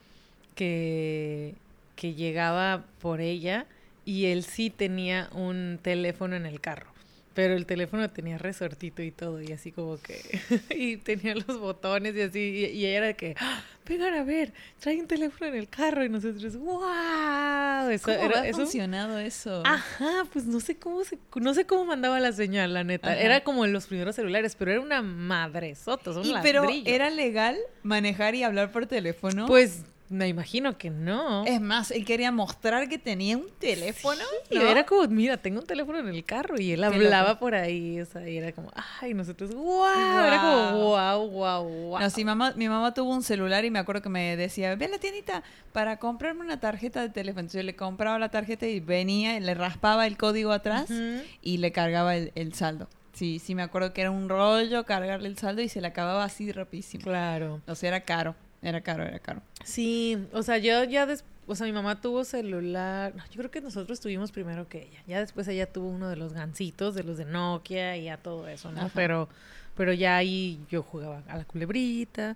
que, que llegaba por ella y él sí tenía un teléfono en el carro. Pero el teléfono tenía resortito y todo, y así como que. y tenía los botones y así. Y, y ella era de que, "Ah, vengan a ver, trae un teléfono en el carro. Y nosotros, ¡wow! Eso ¿Cómo era. ha eso- funcionado eso? Ajá, pues no sé cómo se, no sé cómo mandaba la señal, la neta. Ajá. Era como en los primeros celulares, pero era una madresota, son Y, pero. ¿era legal manejar y hablar por teléfono? Pues me imagino que no. Es más, él quería mostrar que tenía un teléfono. Y ¿no? era como, mira, tengo un teléfono en el carro y él hablaba por ahí, o sea, y era como, ay, nosotros, wow, era como, wow, wow, wow. No, sí, mamá, mi mamá tuvo un celular y me acuerdo que me decía, ve a la tiendita para comprarme una tarjeta de teléfono. Entonces yo le compraba la tarjeta y venía, y le raspaba el código atrás y le cargaba el, el saldo. Sí, sí, me acuerdo que era un rollo cargarle el saldo y se le acababa así rapidísimo. Claro. O sea, era caro, era caro, era caro. Sí, o sea, yo ya después, o sea, mi mamá tuvo celular, no, yo creo que nosotros tuvimos primero que ella, ya después ella tuvo uno de los gancitos, de los de Nokia y ya todo eso, ¿no? Ajá. Pero, pero ya ahí yo jugaba a la culebrita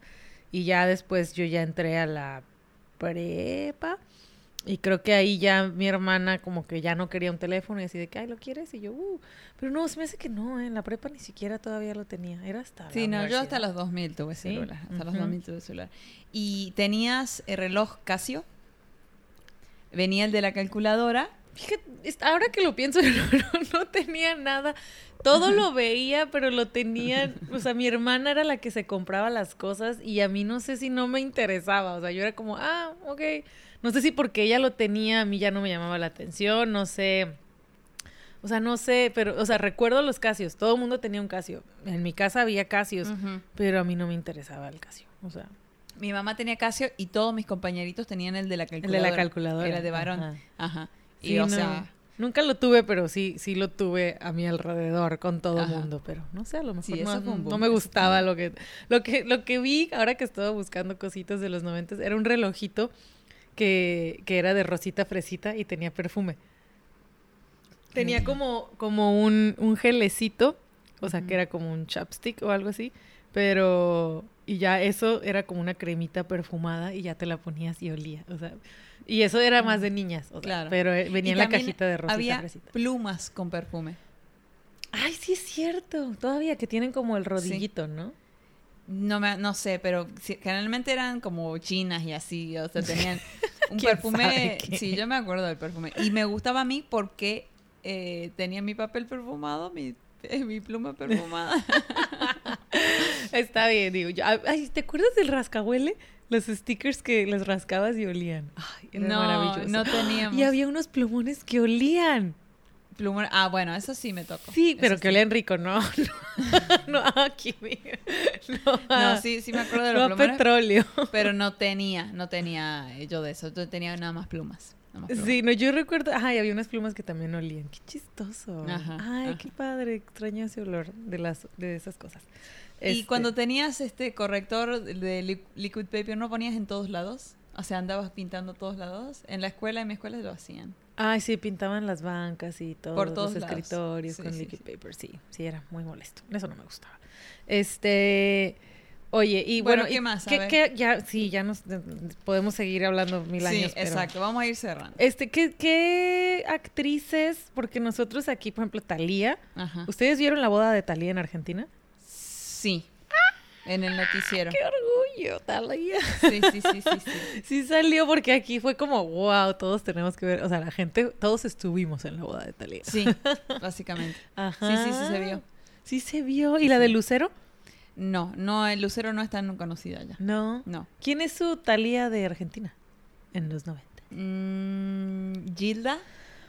y ya después yo ya entré a la prepa y creo que ahí ya mi hermana como que ya no quería un teléfono y así de que, ay, ¿lo quieres? Y yo, uh, pero no, se me hace que no, ¿eh? en la prepa ni siquiera todavía lo tenía, era hasta Sí, la no, yo hasta los 2000 tuve ¿Sí? celular. Hasta los Ujú. 2000 tuve celular. ¿Y tenías el reloj Casio? Venía el de la calculadora. Fíjate, ahora que lo pienso, no, no- no tenía nada. Todo lo veía, pero lo tenía, o sea, mi hermana era la que se compraba las cosas y a mí no sé si no me interesaba, o sea, yo era como, ah, ok, no sé si porque ella lo tenía, a mí ya no me llamaba la atención, no sé, o sea, no sé, pero, o sea, recuerdo los Casios, todo el mundo tenía un Casio, en mi casa había Casios, pero a mí no me interesaba el Casio, o sea, Mi mamá tenía Casio y todos mis compañeritos tenían el de la el de calculadora. la calculadora. Era de varón. Ajá. Ajá. Y Sí, o no, sea, nunca lo tuve, pero sí, sí lo tuve a mi alrededor con todo el mundo, pero no sé, a lo mejor Sí, no, me gustaba lo que, lo que, lo que vi ahora que estaba buscando cositas de los noventas, era un relojito que, que era de rosita fresita y tenía perfume. Tenía Mm. como, como un, un gelecito, o sea, que era como un chapstick o algo así, pero, y ya eso era como una cremita perfumada y ya te la ponías y olía, o sea, y eso era más de niñas, o sea, Claro. pero eh, venía y en la cajita de rosita había fresita. plumas con perfume. Ay, sí es cierto, todavía que tienen como el rodillito, ¿no? No me, no sé, pero generalmente eran como chinas y así, o sea, tenían un ¿Quién perfume. Sí, yo me acuerdo del perfume. Y me gustaba a mí porque eh, tenía mi papel perfumado, mi, eh, mi pluma perfumada. Está bien, digo. yo- ay, ¿te acuerdas del rascahuele? Los stickers que les rascabas y olían. Ay, era no, maravilloso. no teníamos. Y había unos plumones que olían. Pluma- Ah, bueno, eso sí me tocó. Sí, Eso pero que sí. olían rico, no. No, no aquí. No, No, sí, sí me acuerdo de no los plumones, petróleo. pero no tenía, no tenía yo de eso. Yo tenía nada más plumas. nada más plumas. Sí, no, yo recuerdo. Ay, había unas plumas que también olían. Qué chistoso. Ajá, Ay, ajá. qué padre. Extraño ese olor de, las, de esas cosas. Y Este, cuando tenías este corrector de li- liquid paper, ¿no ponías en todos lados? O sea, andabas pintando todos lados. En la escuela, en mi escuela lo hacían. Ay, sí, pintaban las bancas y todos Por todos los lados. escritorios Sí, con sí, liquid sí. paper, sí, sí, era muy molesto. Eso no me gustaba. Este, oye, y Bueno, bueno, ¿qué y más? Qué- ver. qué- ya, sí, ya nos podemos seguir hablando mil sí, años. pero- exacto. Vamos a ir cerrando. Este, ¿qué, ¿qué actrices? Porque nosotros aquí, por ejemplo, Talía. ¿Ustedes vieron la boda de Talía en Argentina? Sí. En el noticiero. ¡Qué orgullo, Talía! Sí, sí, sí, sí, sí. Sí salió porque aquí fue como, wow, todos tenemos que ver, o sea, la gente, todos estuvimos en la boda de Talía. Sí, básicamente. Ajá. Sí, sí, sí se vio. Sí se vio. ¿Y la de Lucero? No, no, el Lucero no es tan conocida ya. No. No. ¿Quién es su Talía de Argentina? En los 90. Mm, Gilda.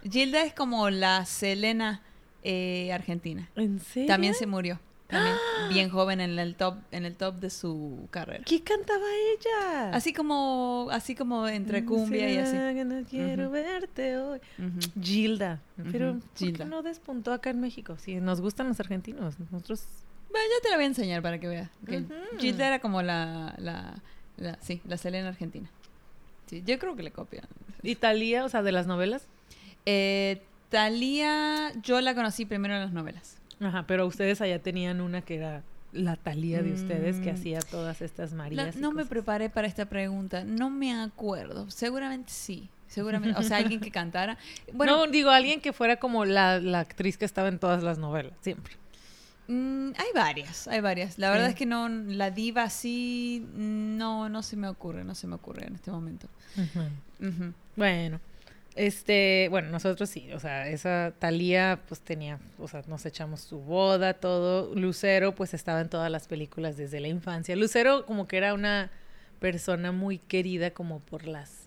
Gilda es como la Selena eh, argentina. ¿En serio? También se murió. También bien joven en el top, en el top de su carrera. ¿Qué cantaba ella? Así como, así como entre cumbia y así. Que no quiero verte hoy. Gilda. Pero Ujú, ¿por Gilda. qué no despuntó acá en México? Si nos gustan los argentinos, nosotros... Bueno, ya te la voy a enseñar para que veas. Gilda era como la, la, la, sí, la Selena argentina. Sí, yo creo que le copian. ¿Y Talía, o sea, de las novelas? Eh, Talía, yo la conocí primero en las novelas. Ajá, pero ustedes allá tenían una que era la Talía de ustedes que Mm. hacía todas estas Marías. no me preparé para esta pregunta, no me acuerdo. Seguramente sí, seguramente. O sea, alguien que cantara. Bueno, no, digo, alguien que fuera como la, la actriz que estaba en todas las novelas, siempre. mm, hay varias, hay varias. La verdad Sí. es que no, la diva así, no, no se me ocurre, no se me ocurre en este momento. Bueno, este, bueno, nosotros sí, o sea, esa Talía pues tenía, o sea, nos echamos su boda, todo. Lucero pues estaba en todas las películas desde la infancia. Lucero como que era una persona muy querida como por las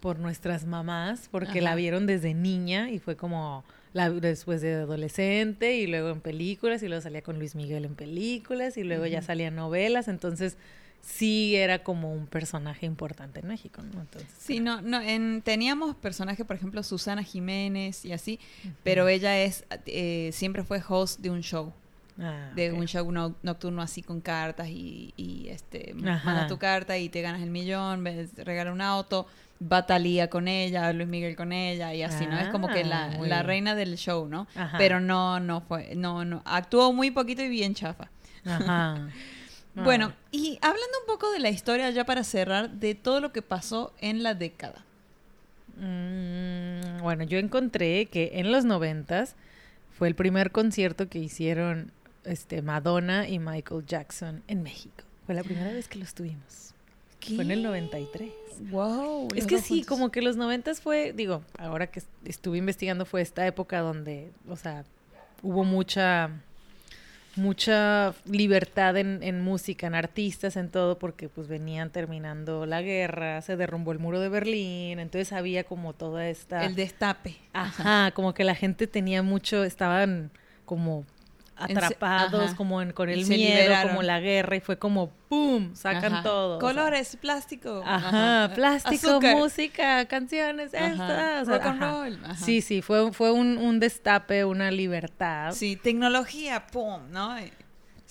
por nuestras mamás, porque la vieron desde niña y fue como la, después de adolescente y luego en películas y luego salía con Luis Miguel en películas y luego ya salía novelas, entonces sí era como un personaje importante en México, ¿no? Entonces, sí, no, no, en, teníamos personajes, por ejemplo, Susana Jiménez y así, pero ella es, eh, siempre fue host de un show. Ah, de un show nocturno así con cartas y, y este mandas tu carta y te ganas el millón, regala un auto, va con ella, Luis Miguel con ella y así, ¿no? Es como que la, ah, la reina del show, ¿no? Pero no, no fue, no, no, actuó muy poquito y bien chafa. Ajá. bueno, y hablando un poco de la historia ya para cerrar, de todo lo que pasó en la década. Mm, bueno, yo encontré que en los noventas fue el primer concierto que hicieron este, Madonna y Michael Jackson en México. Fue la primera vez que los tuvimos. Fue en el 93. Wow. Es que sí, como que los 90 fue, digo, ahora que estuve investigando fue esta época donde, o sea, hubo mucha mucha libertad en, en, música, en artistas, en todo, porque pues venían terminando la guerra, se derrumbó el muro de Berlín, entonces había como toda esta... El destape. Ajá, como que la gente tenía mucho, estaban como atrapados como en, con el miedo, como la guerra y fue como ¡pum! sacan todo. Colores, plástico. Ajá, plástico, música, canciones, esta, rock and roll. Sí, sí, fue, fue un, un, destape, una libertad. Sí, tecnología, ¡pum! ¿no?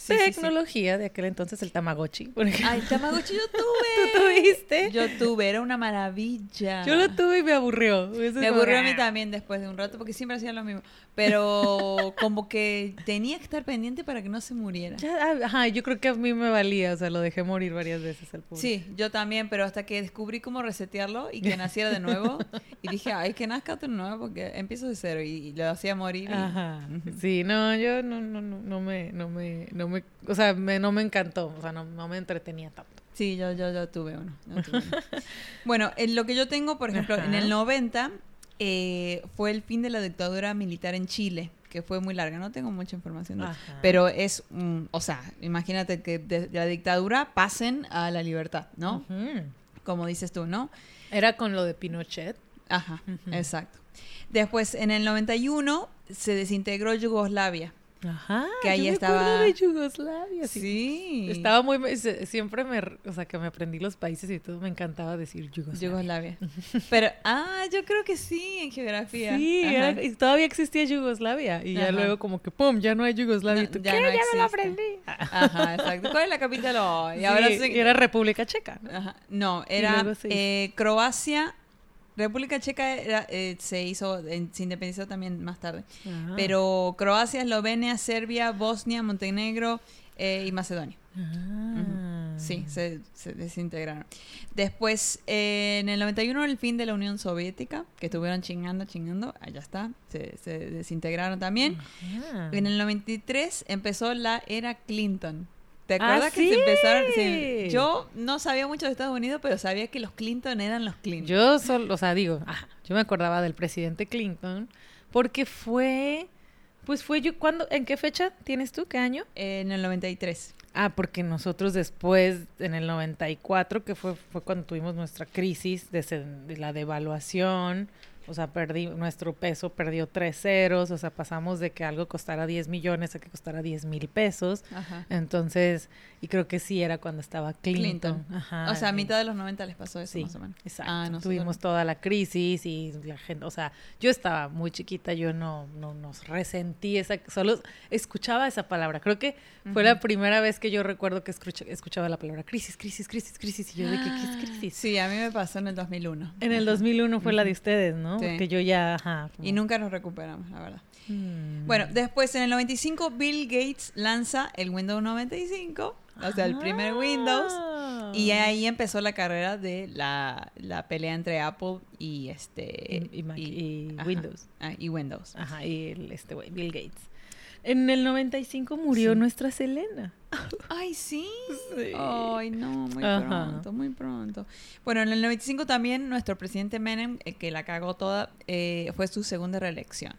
tecnología de aquel entonces, el Tamagotchi. Ay, Tamagotchi yo tuve. ¿Tú tuviste? Yo tuve, era una maravilla. Yo lo tuve y me aburrió. me aburrió a mí también después de un rato porque siempre hacía lo mismo. Pero como que tenía que estar pendiente para que no se muriera. Ah, ajá, yo creo que a mí me valía, o sea, lo dejé morir varias veces al pobre. Sí, yo también, pero hasta que descubrí cómo resetearlo y que naciera de nuevo. y dije, ay, que nazca otro nuevo porque empiezo de cero y, lo hacía morir. Ajá. Sí, no, yo no, no, no, no me, no me, no me, o sea, me, no me encantó, o sea, no, no me entretenía tanto. Sí, yo, yo, yo tuve uno. bueno, en lo que yo tengo, por ejemplo, en el 90 eh, fue el fin de la dictadura militar en Chile, que fue muy larga. No tengo mucha información, pero es, o sea, imagínate que de, la dictadura pasen a la libertad, ¿no? Como dices tú, ¿no? Era con lo de Pinochet. Ajá, exacto. Después, en el 91 se desintegró Yugoslavia. Ajá. Que ahí yo estaba. de Yugoslavia. Sí. Estaba muy. Siempre me. O sea, que me aprendí los países y todo. Me encantaba decir Yugoslavia. Yugoslavia. Pero, ah, yo creo que sí, en geografía. Sí, y todavía existía Yugoslavia. Y ya luego, como que, ¡pum! Ya no hay Yugoslavia. ¿Y ya ¿qué? ya me lo aprendí. Ajá, exacto. ¿Cuál es la capital hoy? ahora Era República Checa. Ajá. No, era eh, Croacia, República Checa eh, se hizo, se independizó también más tarde. Pero Croacia, Eslovenia, Serbia, Bosnia, Montenegro eh, y Macedonia. Ah. Sí, se, desintegraron. Después, eh, en el 91, el fin de la Unión Soviética, que estuvieron chingando, chingando, allá está, se, desintegraron también. En el 93 empezó la era Clinton. ¿Te acuerdas ah, que se empezaron? Yo no sabía mucho de Estados Unidos, pero sabía que los Clinton eran los Clinton. Yo solo, o sea, digo, yo me acordaba del presidente Clinton porque fue, pues fue yo, ¿cuándo, en qué fecha tienes tú? ¿Qué año? en el 93. Ah, porque nosotros después, en el 94, que fue, fue cuando tuvimos nuestra crisis de, de la devaluación, o sea, perdí, nuestro peso perdió tres ceros, o sea, pasamos de que algo costara 10 millones a que costara 10 mil pesos. Entonces, y creo que sí era cuando estaba Clinton. o sea, a mitad de los 90 les pasó eso, más o menos. Exacto. Ah, Tuvimos toda la crisis y la gente, o sea, yo estaba muy chiquita, yo no, no nos resentí esa, solo escuchaba esa palabra. Creo que fue la primera vez que yo recuerdo que escuchaba la palabra crisis, crisis, crisis, crisis. Y yo de ¿qué es crisis? Sí, a mí me pasó en el 2001. En el 2001 fue la de ustedes, ¿no? Que yo ya, ajá. Y nunca nos recuperamos, la verdad. Hmm. Bueno, después en el 95 Bill Gates lanza el Windows 95 o sea, el primer Windows. Y ah. ahí empezó la carrera de la, la pelea entre Apple y este y, Windows. Ah, y Windows. Ajá, y el, este Bill Gates. En el 95 murió nuestra Selena. Ay, sí. Sí. Ay, no, muy Ajá. pronto, muy pronto. Bueno, en el 95 también nuestro presidente Menem, el que la cagó toda, eh, fue su segunda reelección.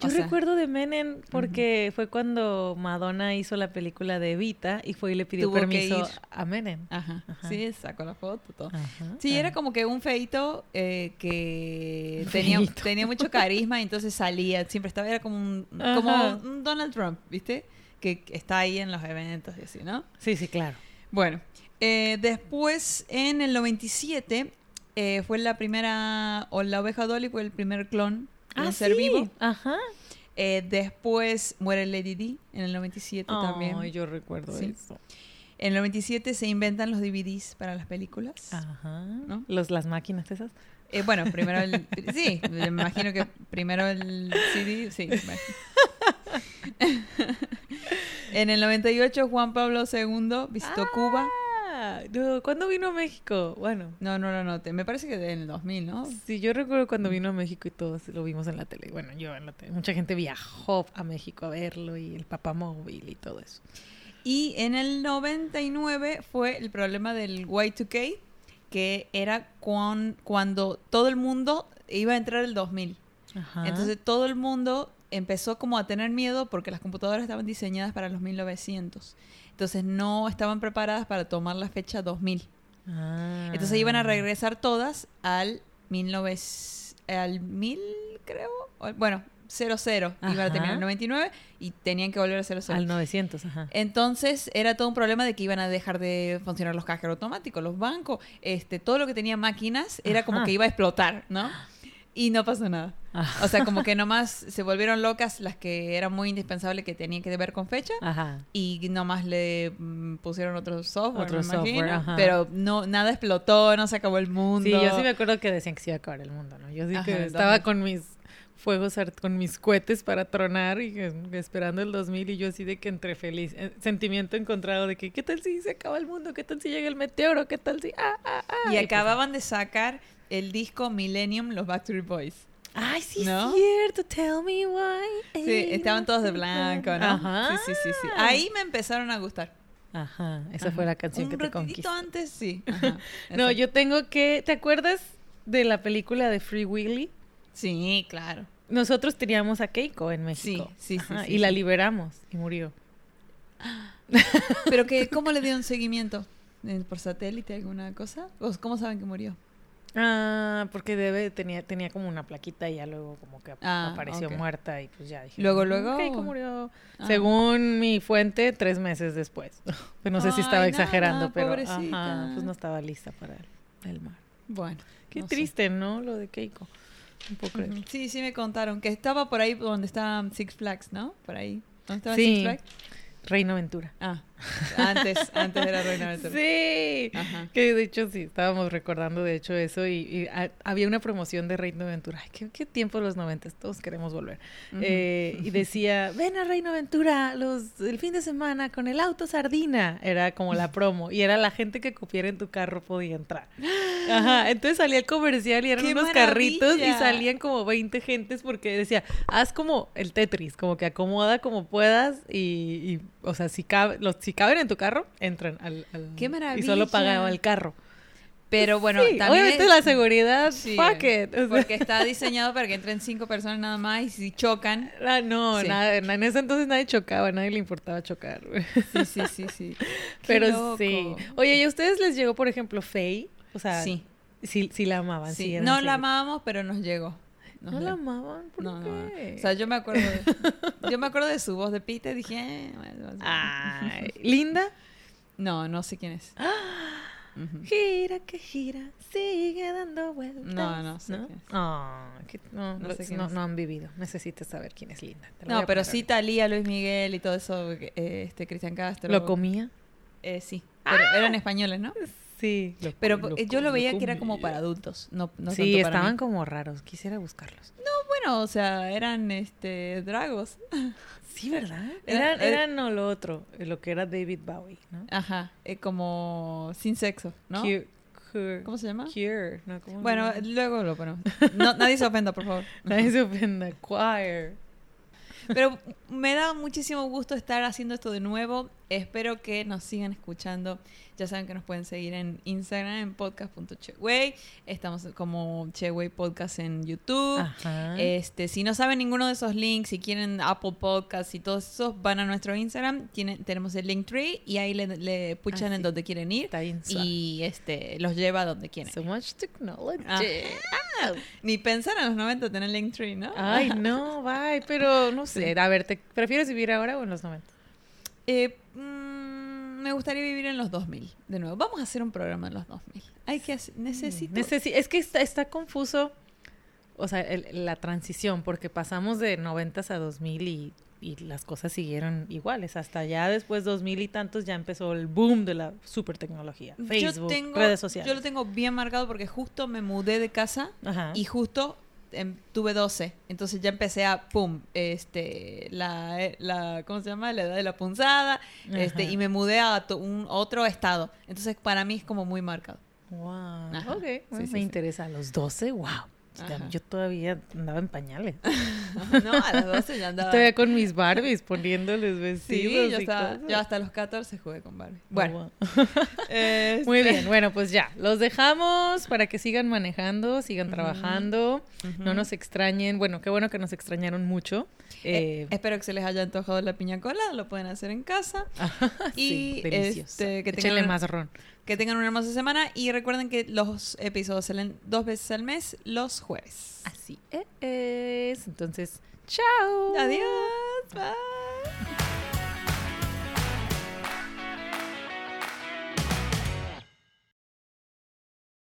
Yo O sea, recuerdo de Menem porque fue cuando Madonna hizo la película de Evita y fue y le pidió permiso a Menem. Ajá, Ajá. sí, sacó la foto, todo. Ajá. Sí, era como que un feito eh, que tenía, tenía mucho carisma y entonces salía, siempre estaba, era como un, como un Donald Trump, ¿viste? Que está ahí en los eventos y así, ¿no? Sí, sí, claro. Bueno, eh, después en el 97 eh, fue la primera, o la oveja Dolly fue el primer clon en Ah, ser vivo. Ajá. Eh, después muere Lady D en el 97 también. Ay, yo recuerdo Sí. eso. En el 97 se inventan los DVDs para las películas. Ajá. ¿No? Los, las máquinas esas. Eh, bueno, primero el... Sí, me imagino que primero el CD, sí. bueno. en el 98 Juan Pablo II visitó Cuba. Ah, no, ¿Cuándo vino a México? Bueno, No, no lo noté. Me parece que en el 2000, ¿no? sí, yo recuerdo cuando vino a México y todos lo vimos en la tele. Bueno, yo en la tele. Mucha gente viajó a México a verlo y el papamóvil y todo eso. Y en el 99 fue el problema del Y2K, que era cuan- cuando todo el mundo iba a entrar el 2000. Ajá. Entonces todo el mundo empezó como a tener miedo porque las computadoras estaban diseñadas para los 1900. Entonces no estaban preparadas para tomar la fecha 2000. Ah. Entonces iban a regresar todas al 19 al 1000, creo. Bueno, 00. Iban a terminar Ajá. el 99 y tenían que volver a 00. Al 900, ajá. Entonces era todo un problema de que iban a dejar de funcionar los cajeros automáticos, los bancos, este, todo lo que tenía máquinas era como Ajá. que iba a explotar, ¿no? Y no pasó nada. Ajá. O sea, como que nomás se volvieron locas las que eran muy indispensables que tenían que ver con fecha Ajá. y nomás le mm, pusieron otro software, Otro me software, imagino. ajá. Pero no, nada explotó, no se acabó el mundo. Sí, yo sí me acuerdo que decían que se iba a acabar el mundo, ¿no? Yo sí Ajá, que estaba 2000. con mis fuegos, con mis cohetes para tronar y que- esperando el 2000 y yo así de que entre feliz, eh, sentimiento encontrado de que qué tal si se acaba el mundo, qué tal si llega el meteoro, qué tal si... Ah, ah, ah. Y pues, acababan de sacar el disco Millennium, los Backstreet Boys. Ay, sí, ¿No? es cierto, tell me why. Sí, estaban todos de blanco, ¿no? Ajá. Sí, sí, sí, sí. Ahí me empezaron a gustar. Ajá, esa Ajá. fue la canción Un que te conquistó. antes, sí. Ajá, No, yo tengo que... ¿Te acuerdas de la película de Free Willy? Sí, claro. Nosotros teníamos a Keiko en México. Sí, sí, sí, Ajá, sí, Y la liberamos y murió. Pero que, ¿cómo le dieron seguimiento? ¿Eh, ¿Por satélite alguna cosa? ¿O ¿Cómo saben que murió? Ah, porque debe tenía tenía como una plaquita y ya luego como que Ah, apareció muerta y pues ya dije. Luego, "Mm, luego". Keiko murió. Ah. Según mi fuente, tres meses después. No sé si estaba exagerando, pero ajá, pues no estaba lista para el, el mar. Bueno. Qué no sé. triste, ¿no? Lo de Keiko. No puedo creer. Sí, sí me contaron que estaba por ahí donde está Six Flags, ¿no? Por ahí. ¿Dónde estaba Sí. Six Flags? Reino Aventura. Ah, antes, antes era Reina Aventura. Sí. Ajá. Que de hecho sí, estábamos recordando de hecho eso y, y ha- había una promoción de Reino Aventura. Ay, qué, qué tiempo los noventas, todos queremos volver. Ujú. Eh, y decía, ven a Reino Aventura los, el fin de semana con el auto sardina. Era como la promo. Y era la gente que copiara en tu carro podía entrar. Ajá. Entonces salía el comercial y eran ¡Qué unos carritos y maravilla! salían como 20 gentes porque decía, haz como el Tetris, como que acomoda como puedas y, y, o sea, si, cabe, los, si caben en tu carro, entran al... al- ¡Qué Y solo maravilla! pagaba el carro. Pero bueno, Sí, también obviamente es- la seguridad, Sí, fuck it. o sea, Porque está diseñado para que entren cinco personas nada más y si chocan. ah, no, Sí. nada, en ese entonces nadie chocaba, a nadie le importaba chocar. Sí, sí, sí, sí. Pero loco. sí. Oye, ¿y a ustedes les llegó, por ejemplo, Faye? O sea, Sí, sí, sí la amaban. sí. no la amábamos, pero nos llegó. ¿No la amaban? ¿Por No, no, no. qué? O sea, yo me acuerdo de, yo me acuerdo de su voz de Pita y dije, eh, bueno. Ay, ¿Linda? no, no sé quién es. Ujú. Gira que gira, sigue dando vueltas. No, no sé quién es. Ah, que- no, No sé quién no, es. no han vivido. Necesitas saber quién es Linda. No, pero sí Talía, Luis Miguel y todo eso, eh, este Cristian Castro. ¿Lo comía? Eh, sí, pero eran españoles, ¿no? Sí. Pero eh, yo lo veía que era como para adultos, no, no sí, tanto para estaban mí. como raros. Quisiera buscarlos. Bueno, o sea, eran este dragos. Sí, ¿verdad? Era- Eran, eh, eran no lo otro, lo que era David Bowie, ¿no? Ajá, eh, como sin sexo, ¿no? Cure. Cure. ¿Cómo se llama? Cure, ¿no? ¿Cómo se Bueno, llama? luego lo ponemos. No, nadie se ofenda, por favor. nadie se ofenda. Choir. Pero me da muchísimo gusto estar haciendo esto de nuevo. Espero que nos sigan escuchando. Ya saben que nos pueden seguir en Instagram en podcast.cheway. Estamos como Cheway Podcast en YouTube. Ajá. Este, si no saben ninguno de esos links, si quieren Apple Podcasts y todos esos, van a nuestro Instagram. Tienen, tenemos el link tree y ahí le, le puchan Ah, en sí. donde quieren ir y este los lleva a donde quieren. So much technology. Ni pensar en los 90 tener link tree, ¿no? Ay, no, bye. Pero no sé. A ver, ¿te prefieres vivir ahora o en los 90? Eh, me gustaría vivir en los 2000. De nuevo, vamos a hacer un programa en los 2000. Hay que hacer, necesito. Necesi- es que está, está confuso, o sea, el- la transición, porque pasamos de 90 a 2000 y, y las cosas siguieron iguales. Hasta ya después 2000 y tantos ya empezó el boom de la super tecnología. Facebook, yo tengo, redes sociales. Yo lo tengo bien marcado porque justo me mudé de casa Ajá. y justo em, tuve 12. Entonces ya empecé a, pum, este, la, eh, la, ¿cómo se llama? La edad de la punzada. Este, y me mudé a to- un otro estado. Entonces para mí es como muy marcado. Wow. Ajá. Ok, Sí, bueno, sí, me sí. interesa. A los 12, wow. Ajá. Yo todavía andaba en pañales. no, a las 12 ya andaba. Todavía con mis Barbies poniéndoles Sí, vestidos. yo, y estaba, cosas. yo hasta los 14 jugué con Barbie. Bueno, Wow. este, Muy bien, bueno, pues ya, los dejamos para que sigan manejando, sigan trabajando, no nos extrañen, bueno, qué bueno que nos extrañaron mucho. Eh, Eh, espero que se les haya antojado la piña colada, lo pueden hacer en casa. sí, y, delicioso. este, que Échenle más ron. Que tengan una hermosa semana y recuerden que los episodios salen dos veces al mes, los jueves. Así es. Entonces, chao. Adiós. Bye.